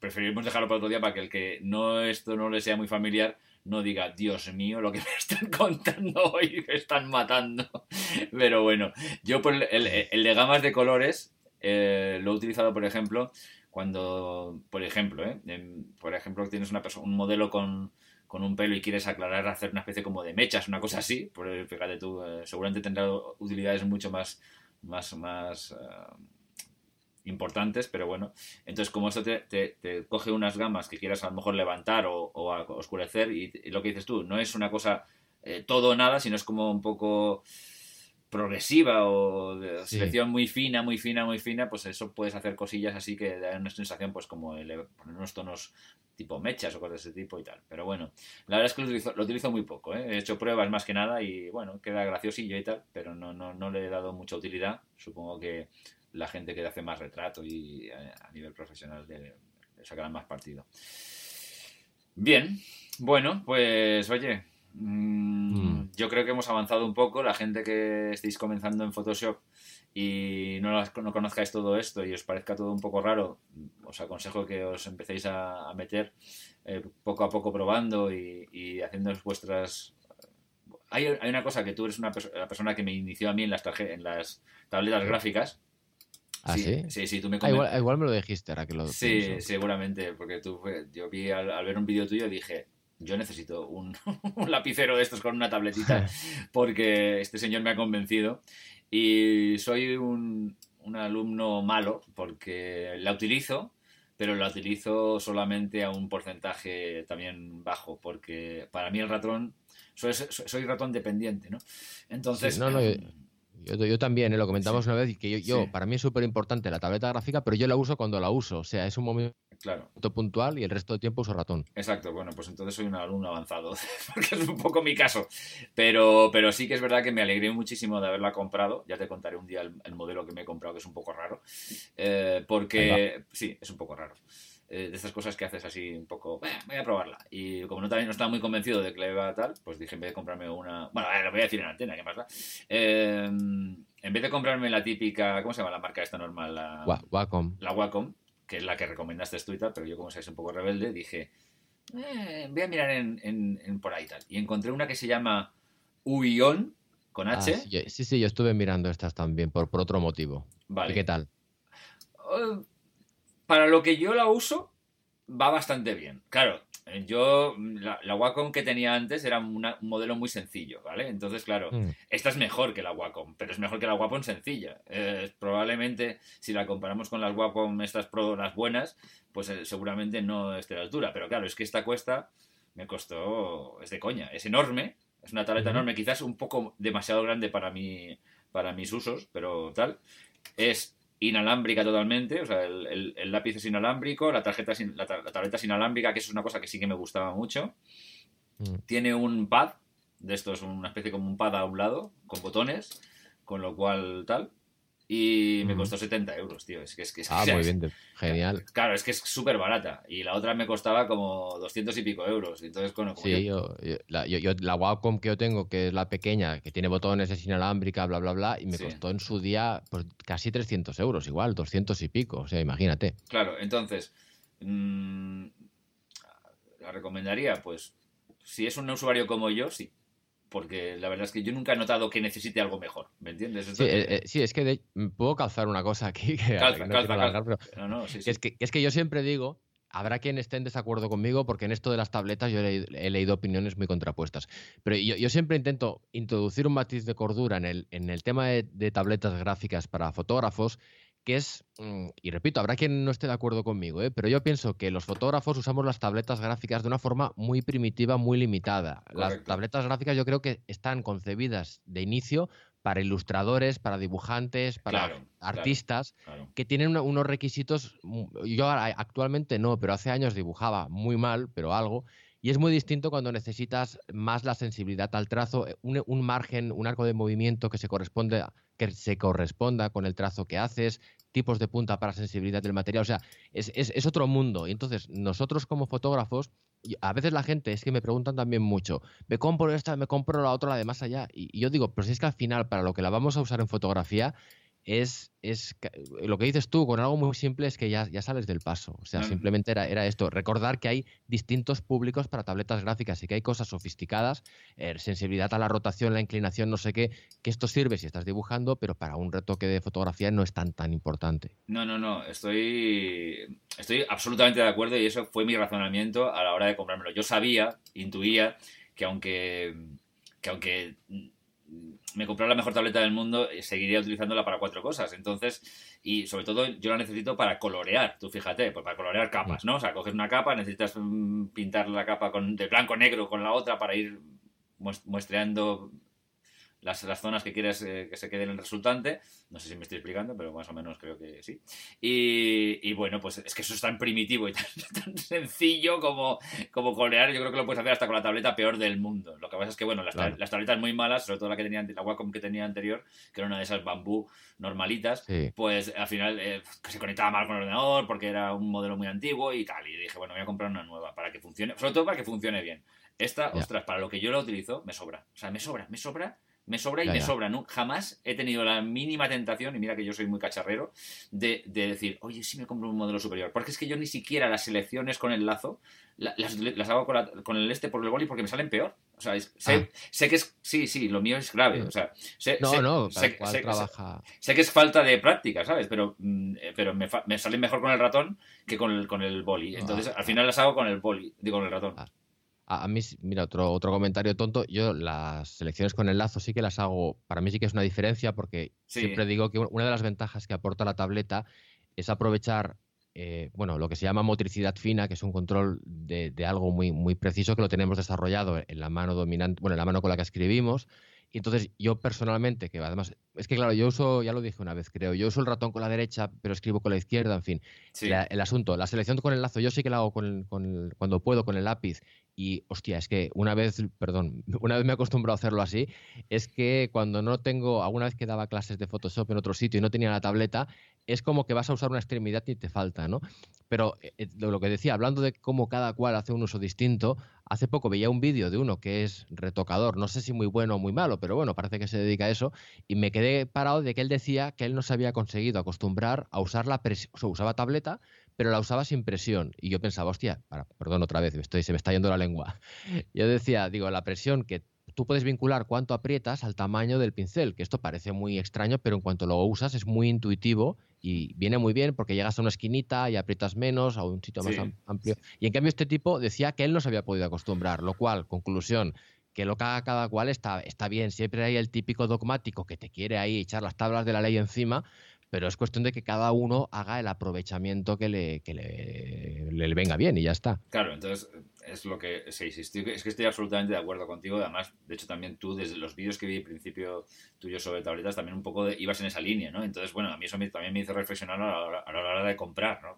preferimos dejarlo para otro día para que el que no esto no le sea muy familiar no diga, Dios mío, lo que me (laughs) están contando hoy, me están matando. (laughs) Pero bueno, yo por el, el, de gamas de colores eh, lo he utilizado, por ejemplo, cuando, por ejemplo, ¿eh? por ejemplo, tienes una un modelo con con un pelo y quieres aclarar, hacer una especie como de mechas, una cosa así, pues fíjate tú, eh, seguramente tendrá utilidades mucho más, más, más eh, importantes, pero bueno, entonces como esto te, coge unas gamas que quieras a lo mejor levantar o, oscurecer y, lo que dices tú, no es una cosa todo o nada, sino es como un poco progresiva o de selección muy fina, muy fina, muy fina, pues eso puedes hacer cosillas así que dan una sensación pues como el, poner unos tonos tipo mechas o cosas de ese tipo y tal. Pero bueno, la verdad es que lo utilizo, lo utilizo muy poco, ¿eh? he hecho pruebas más que nada y bueno, queda graciosillo y tal, pero no, no, no le he dado mucha utilidad. Supongo que la gente que hace más retrato y a, nivel profesional le, sacará más partido. Bien, bueno, pues oye, Mm, mm. Yo creo que hemos avanzado un poco. La gente que estéis comenzando en Photoshop y no, no conozcáis todo esto y os parezca todo un poco raro, os aconsejo que os empecéis a, meter eh, poco a poco probando y, haciendo vuestras... Hay, hay, una cosa que tú eres una la persona que me inició a mí en las, en las tabletas gráficas. ¿Ah, sí? Sí, sí, tú me ah, igual, me lo dijiste ahora que lo Sí, seguramente, porque tú, yo vi al, al ver un vídeo tuyo y dije, yo necesito (laughs) un, lapicero de estos con una tabletita (laughs) porque este señor me ha convencido y soy un, alumno malo porque la utilizo, pero la utilizo solamente a un porcentaje también bajo porque para mí el ratón, soy, ratón dependiente, ¿no? Entonces... no, no, yo, también, ¿eh? lo comentamos una vez, que yo, para mí es súper importante la tableta gráfica, pero yo la uso cuando la uso. O sea, es un momento puntual y el resto del tiempo uso ratón. Exacto, bueno, pues entonces soy un alumno avanzado, (laughs) porque es un poco mi caso. Pero, pero sí que es verdad que me alegré muchísimo de haberla comprado. Ya te contaré un día el, modelo que me he comprado, que es un poco raro. Eh, porque, sí, es un poco raro. Eh, de estas cosas que haces así un poco, voy a probarla. Y como no, también no estaba muy convencido de que le iba a tal, pues dije en vez de comprarme una. Bueno, lo voy a decir en antena, ¿qué más da? Eh, en vez de comprarme la típica, ¿cómo se llama la marca esta normal? La Wacom. La Wacom, que es la que recomendaste tú y tal, pero yo como sabes un poco rebelde, dije, eh, voy a mirar en, por ahí tal. Y encontré una que se llama Uion, con ah, H. sí, sí, yo estuve mirando estas también por, por otro motivo. Vale. ¿Y qué tal? Oh, para lo que yo la uso, va bastante bien. Claro, yo, la, Wacom que tenía antes era un modelo muy sencillo, ¿vale? Entonces, claro, mm. esta es mejor que la Wacom, pero es mejor que la Wacom sencilla. Eh, probablemente, si la comparamos con las Wacom, estas Pro, las buenas, pues eh, seguramente no esté a la altura. Pero claro, es que esta cuesta, me costó, es de coña, es enorme, es una tableta enorme, quizás un poco demasiado grande para, mí, para mis usos, pero tal. Es inalámbrica totalmente, o sea, el, lápiz es inalámbrico, la tarjeta la, tableta es inalámbrica, que eso es una cosa que sí que me gustaba mucho. Mm. Tiene un pad, de esto es una especie como un pad a un lado, con botones, con lo cual tal. Y me costó 70 euros, tío. Es que es que Ah, muy bien, genial. Claro, es que es súper barata. Y la otra me costaba como 200 y pico euros. Entonces, bueno, sí, yo, la, la Wacom que yo tengo, que es la pequeña, que tiene botones, es inalámbrica, bla, bla, bla, y me costó en su día pues, casi 300 euros, igual, 200 y pico. O sea, imagínate. Claro, entonces, mmm, la recomendaría, pues, si es un usuario como yo, sí porque la verdad es que yo nunca he notado que necesite algo mejor, ¿me entiendes? Sí, eh, eh, es que puedo calzar una cosa aquí. Que, es, que, es que yo siempre digo, habrá quien esté en desacuerdo conmigo porque en esto de las tabletas yo he, leído opiniones muy contrapuestas, pero yo, siempre intento introducir un matiz de cordura en el, en el tema de tabletas gráficas para fotógrafos que es, mm, y repito, habrá quien no esté de acuerdo conmigo, ¿eh? pero yo pienso que los fotógrafos usamos las tabletas gráficas de una forma muy primitiva, muy limitada. Las tabletas gráficas yo creo que están concebidas de inicio para ilustradores, para dibujantes, para artistas, que tienen unos requisitos. Yo actualmente no, pero hace años dibujaba muy mal, pero algo. Y es muy distinto cuando necesitas más la sensibilidad al trazo, eh, un, margen, un arco de movimiento que se, corresponde, que se corresponda con el trazo que haces, tipos de punta para sensibilidad del material. O sea, es, es otro mundo. Y entonces, nosotros como fotógrafos a veces la gente es que me preguntan también mucho, me compro esta, me compro la otra, la de más allá. Y, yo digo, pero si es que al final, para lo que la vamos a usar en fotografía, es, es lo que dices tú, con algo muy simple es que ya, ya sales del paso. O sea, simplemente era, era esto. Recordar que hay distintos públicos para tabletas gráficas y que hay cosas sofisticadas, eh, sensibilidad a la rotación, la inclinación, no sé qué, que esto sirve si estás dibujando, pero para un retoque de fotografía no es tan tan importante. No, no, no. Estoy, estoy absolutamente de acuerdo y eso fue mi razonamiento a la hora de comprármelo. Yo sabía, intuía que aunque que aunque me compré la mejor tableta del mundo y seguiría utilizándola para cuatro cosas. Entonces, y sobre todo yo la necesito para colorear, tú fíjate, pues para colorear capas, ¿no? O sea, coges una capa, necesitas mm, pintar la capa con, de blanco negro con la otra para ir muestreando las, las zonas que quieres eh, que se queden en el resultante. No sé si me estoy explicando, pero más o menos creo que sí. Y, bueno, pues es que eso es tan primitivo y (laughs) tan, sencillo como, como colorear. Yo creo que lo puedes hacer hasta con la tableta peor del mundo. Lo que pasa es que, bueno, las, las tabletas muy malas, sobre todo la que tenía la Wacom que tenía anterior, que era una de esas bambú normalitas, pues al final eh, se conectaba mal con el ordenador porque era un modelo muy antiguo y tal. Y dije, bueno, voy a comprar una nueva para que funcione, sobre todo para que funcione bien. Esta, ostras, para lo que yo la utilizo, me sobra. O sea, me sobra, me sobra me sobra y me sobra. ¿no? Jamás he tenido la mínima tentación, y mira que yo soy muy cacharrero, de, decir, oye, sí me compro un modelo superior. Porque es que yo ni siquiera las selecciones con el lazo las, hago con, el este por el boli porque me salen peor. O sea, ah. sé, que es. Sí, sí, lo mío es grave. O sea, sé, no, no, sé, que es falta de práctica, ¿sabes? Pero, mm, eh, pero me, me salen mejor con el ratón que con el, con el boli. Entonces, al final las hago con el boli, digo, con el ratón. Ah. A, mí, mira, otro, otro comentario tonto. Yo las selecciones con el lazo sí que las hago. Para mí sí que es una diferencia porque siempre digo que una de las ventajas que aporta la tableta es aprovechar, eh, bueno, lo que se llama motricidad fina, que es un control de, de, algo muy, muy preciso que lo tenemos desarrollado en la mano dominante, bueno, en la mano con la que escribimos. Y entonces yo personalmente, que además, es que claro, yo uso, ya lo dije una vez, creo, yo uso el ratón con la derecha, pero escribo con la izquierda, en fin. el asunto, la selección con el lazo, yo sí que la hago con, con cuando puedo con el lápiz y hostia, es que una vez, perdón, (laughs) una vez me he acostumbrado a hacerlo así, es que cuando no tengo, alguna vez que daba clases de Photoshop en otro sitio y no tenía la tableta, es como que vas a usar una extremidad y te falta, ¿no? Pero eh, eh, lo que decía, hablando de cómo cada cual hace un uso distinto, hace poco veía un vídeo de uno que es retocador, no sé si muy bueno o muy malo, pero bueno, parece que se dedica a eso, y me quedé parado de que él decía que él no se había conseguido acostumbrar a usar la presión, o usaba tableta, pero la usaba sin presión. Y yo pensaba, hostia, perdón otra vez, estoy, se me está yendo la lengua. (laughs) Yo decía, digo, la presión que tú puedes vincular cuánto aprietas al tamaño del pincel, que esto parece muy extraño, pero en cuanto lo usas es muy intuitivo y viene muy bien porque llegas a una esquinita y aprietas menos, a un sitio más amplio. Y en cambio este tipo decía que él no se había podido acostumbrar, lo cual, conclusión, que lo que haga cada cual está, está bien. Siempre hay el típico dogmático que te quiere ahí echar las tablas de la ley encima, pero es cuestión de que cada uno haga el aprovechamiento que le, que le, venga bien y ya está. Claro, entonces es lo que sí, sí, es que estoy absolutamente de acuerdo contigo. Además, de hecho, también tú, desde los vídeos que vi al principio tuyo sobre tabletas, también un poco ibas en esa línea, ¿no? Entonces, bueno, a mí eso también me hizo reflexionar a la, a la hora de comprar, ¿no?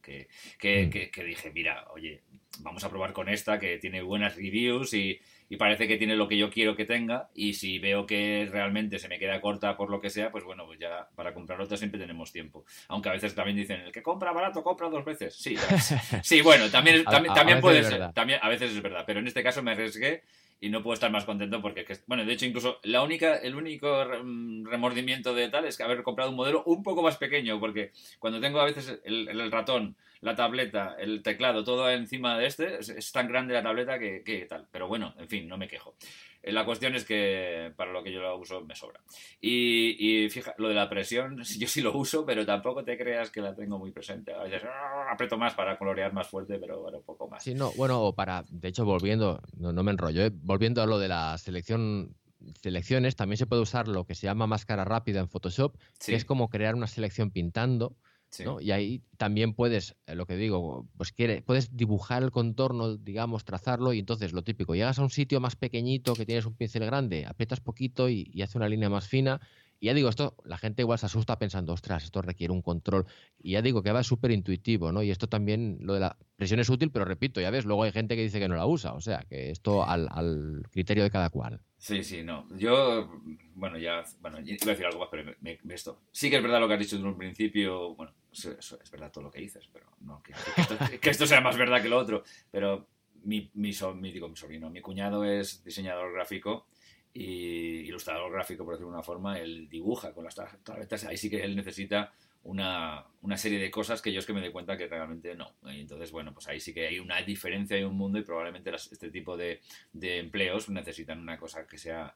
Que, que, mm. que, dije, mira, oye, vamos a probar con esta que tiene buenas reviews y, y parece que tiene lo que yo quiero que tenga y si veo que realmente se me queda corta por lo que sea, pues bueno, pues ya para comprar otra siempre tenemos tiempo. Aunque a veces también dicen, el que compra barato compra dos veces. Sí, (laughs) sí bueno, también, también, puede ser, también, a veces es verdad, pero en este caso me arriesgué y no puedo estar más contento porque, bueno, de hecho incluso la única, el único remordimiento de tal es que haber comprado un modelo un poco más pequeño porque cuando tengo a veces el ratón la tableta, el teclado, todo encima de este, es, tan grande la tableta que, tal. Pero bueno, en fin, no me quejo. Eh, la cuestión es que para lo que yo lo uso me sobra. Y, fija, lo de la presión, (laughs) yo sí lo uso, pero tampoco te creas que la tengo muy presente. A veces ¡ah! aprieto más para colorear más fuerte, pero bueno, poco más. Sí, no, bueno, para, de hecho, volviendo, no, me enrollo, ¿eh? volviendo a lo de la selección selecciones, también se puede usar lo que se llama máscara rápida en Photoshop, que es como crear una selección pintando Y ahí también puedes, eh, lo que digo, pues quiere, puedes dibujar el contorno, digamos, trazarlo, y entonces lo típico, llegas a un sitio más pequeñito que tienes un pincel grande, aprietas poquito y, y hace una línea más fina, y ya digo, esto la gente igual se asusta pensando, ostras, esto requiere un control. Y ya digo que va súper intuitivo, ¿no? Y esto también, lo de la presión es útil, pero repito, ya ves, luego hay gente que dice que no la usa. O sea, que esto al, al criterio de cada cual. Sí, sí, no. Yo, bueno, ya, bueno, iba a decir algo más, pero me, esto. Sí que es verdad lo que has dicho en un principio, bueno, eso, es verdad todo lo que dices, pero no, que, esto, (laughs) que esto sea más verdad que lo otro. Pero mi, mi, mi, digo, mi sobrino, mi cuñado es diseñador gráfico y ilustrador gráfico, por decirlo de una forma, él dibuja con las tabletas. Ahí sí que él necesita una, una, serie de cosas que yo es que me doy cuenta que realmente no. entonces, bueno, pues ahí sí que hay una diferencia, hay un mundo y probablemente este tipo de, de, empleos necesitan una cosa que sea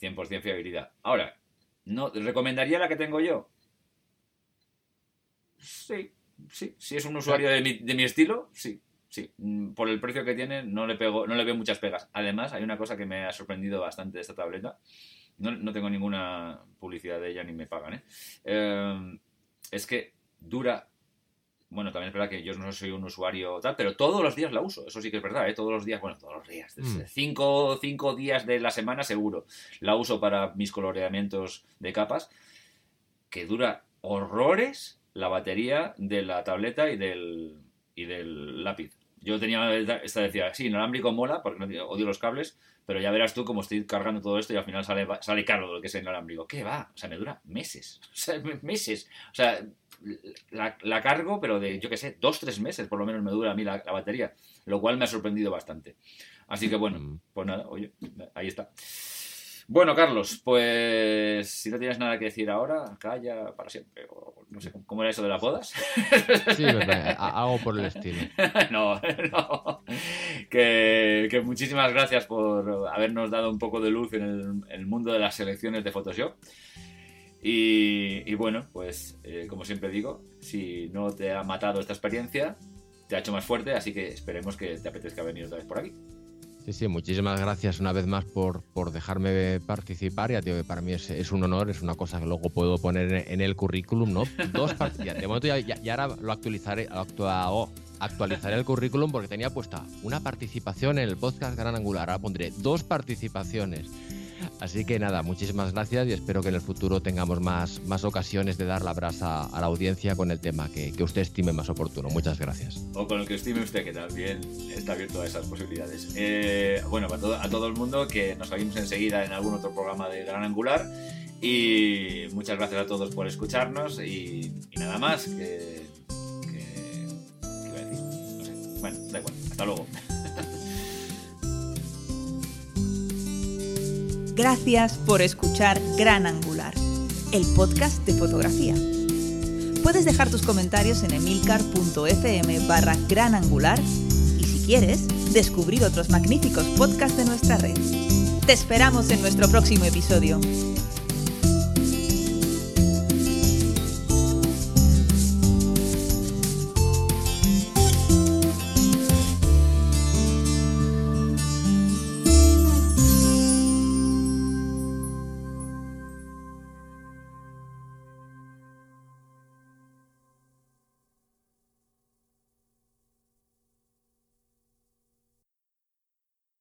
100% fiabilidad. Ahora, ¿no ¿recomendaría la que tengo yo? Sí, sí. Si es un usuario de mi, de mi estilo, sí sí, por el precio que tiene no le, pego, no le veo muchas pegas. Además, hay una cosa que me ha sorprendido bastante de esta tableta. No, tengo ninguna publicidad de ella ni me pagan, ¿eh? Em, es que dura... Bueno, también es verdad que yo no soy un usuario tal, pero todos los días la uso. Eso sí que es verdad, ¿eh? Todos los días, bueno, todos los días. Mm. Cinco, cinco días de la semana seguro. La uso para mis coloreamientos de capas. Que dura horrores la batería de la tableta y del, y del lápiz. Yo tenía esta decía, sí, inalámbrico mola, porque no, odio los cables, pero ya verás tú cómo estoy cargando todo esto y al final sale, sale caro lo que es inalámbrico. ¿Qué va? O sea, me dura meses. (laughs) O sea, meses. O sea, la, cargo, pero de, yo qué sé, dos, tres meses por lo menos me dura a mí la, la batería, lo cual me ha sorprendido bastante. Así que bueno, mm. pues nada, oye, ahí está. Bueno, Carlos, pues si no tienes nada que decir ahora, calla para siempre. no sé, ¿cómo era eso de las bodas? (laughs) Sí, verdad, hago por el estilo. (laughs) No, no. Que, muchísimas gracias por habernos dado un poco de luz en el, mundo de las selecciones de Photoshop. Y, bueno, pues eh, como siempre digo, si no te ha matado esta experiencia, te ha hecho más fuerte, así que esperemos que te apetezca venir otra vez por aquí. Sí, sí, muchísimas gracias una vez más por, por dejarme participar. Ya digo que para mí es, un honor, es una cosa que luego puedo poner en el currículum, ¿no? Dos ya, de momento ya, ya, ahora lo actualizaré, oh, actualizaré el currículum porque tenía puesta una participación en el podcast Gran Angular. Ahora pondré dos participaciones. Así que nada, muchísimas gracias y espero que en el futuro tengamos más, más ocasiones de dar la brasa a la audiencia con el tema que, que usted estime más oportuno. Muchas gracias. O con el que estime usted, que también está abierto a esas posibilidades. Eh, bueno, a todo, a todo el mundo que nos oímos enseguida en algún otro programa de Gran Angular. Y muchas gracias a todos por escucharnos y, nada más que, que, ¿qué iba a decir? No sé. Bueno, da igual. Hasta luego. Gracias por escuchar Gran Angular, el podcast de fotografía. Puedes dejar tus comentarios en emilcar.fm barra gran angular y si quieres, descubrir otros magníficos podcasts de nuestra red. Te esperamos en nuestro próximo episodio.